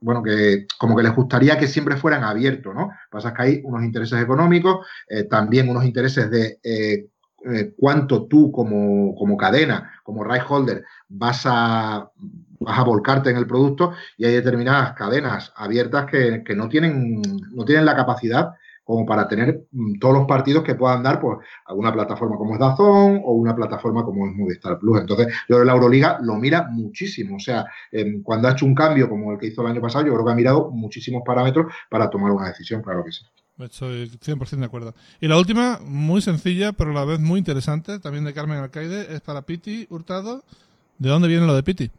bueno, que como que les gustaría que siempre fueran abiertos, ¿no? Pasa que hay unos intereses económicos, también unos intereses de eh, cuánto tú como, como, cadena, como right holder, vas a, vas a volcarte en el producto y hay determinadas cadenas abiertas que, no, tienen, no tienen la capacidad como para tener mm, todos los partidos que puedan dar pues alguna plataforma como es Dazón o una plataforma como es Movistar Plus. Entonces, yo creo que la Euroliga lo mira muchísimo. O sea, em, cuando ha hecho un cambio como el que hizo el año pasado, yo creo que ha mirado muchísimos parámetros para tomar una decisión, claro que sí. Estoy 100% de acuerdo. Y la última, muy sencilla, pero a la vez muy interesante, también de Carmen Alcaide, es para Piti Hurtado. ¿De dónde viene lo de Piti?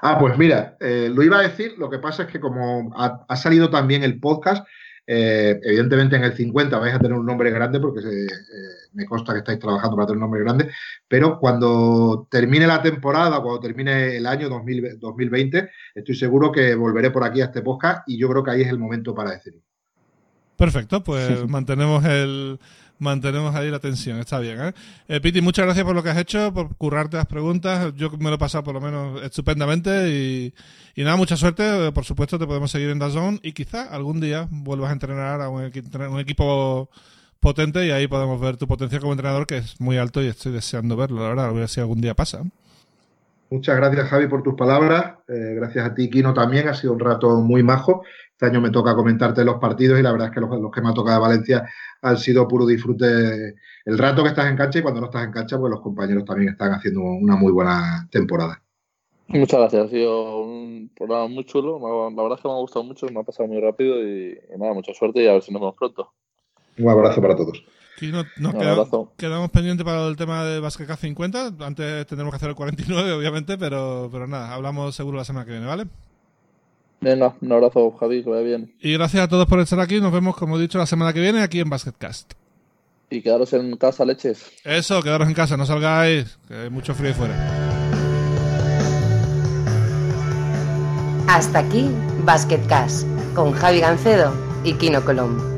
Ah, pues mira, eh, lo iba a decir, lo que pasa es que como ha, salido también el podcast, Eh, evidentemente en el 50 vais a tener un nombre grande porque eh, me consta que estáis trabajando para tener un nombre grande, pero cuando termine la temporada, cuando termine el año 2020, estoy seguro que volveré por aquí a este podcast y yo creo que ahí es el momento para decirlo. Perfecto, pues mantenemos el mantenemos ahí la tensión, está bien. ¿eh? ¿eh? Piti, muchas gracias por lo que has hecho, por currarte las preguntas. Yo me lo he pasado por lo menos estupendamente y, nada, mucha suerte. Por supuesto, te podemos seguir en Dazón y quizá algún día vuelvas a entrenar a un, un equipo potente y ahí podemos ver tu potencia como entrenador, que es muy alto y estoy deseando verlo, la verdad. A ver si algún día pasa. Muchas gracias, Javi, por tus palabras. Eh, gracias a ti, Kino, también. Ha sido un rato muy majo. Este año me toca comentarte los partidos y la verdad es que los, que me ha tocado de Valencia han sido puro disfrute el rato que estás en cancha y cuando no estás en cancha, pues los compañeros también están haciendo una muy buena temporada. Muchas gracias, ha sido un programa muy chulo. La verdad es que me ha gustado mucho, me ha pasado muy rápido y, nada, mucha suerte y a ver si nos vemos pronto. Un abrazo para todos. nos, quedamos, pendientes para el tema de Basket 50. Antes tendremos que hacer el 49, obviamente, pero, pero nada, hablamos seguro la semana que viene, ¿vale? Venga, un abrazo, Javi, que vaya bien. Y gracias a todos por estar aquí. Nos vemos, como he dicho, la semana que viene aquí en Basketcast. Y quedaros en casa, leches. Eso, quedaros en casa, no salgáis, que hay mucho frío ahí fuera. Hasta aquí Basketcast con Javi Gancedo y Kino Colombo.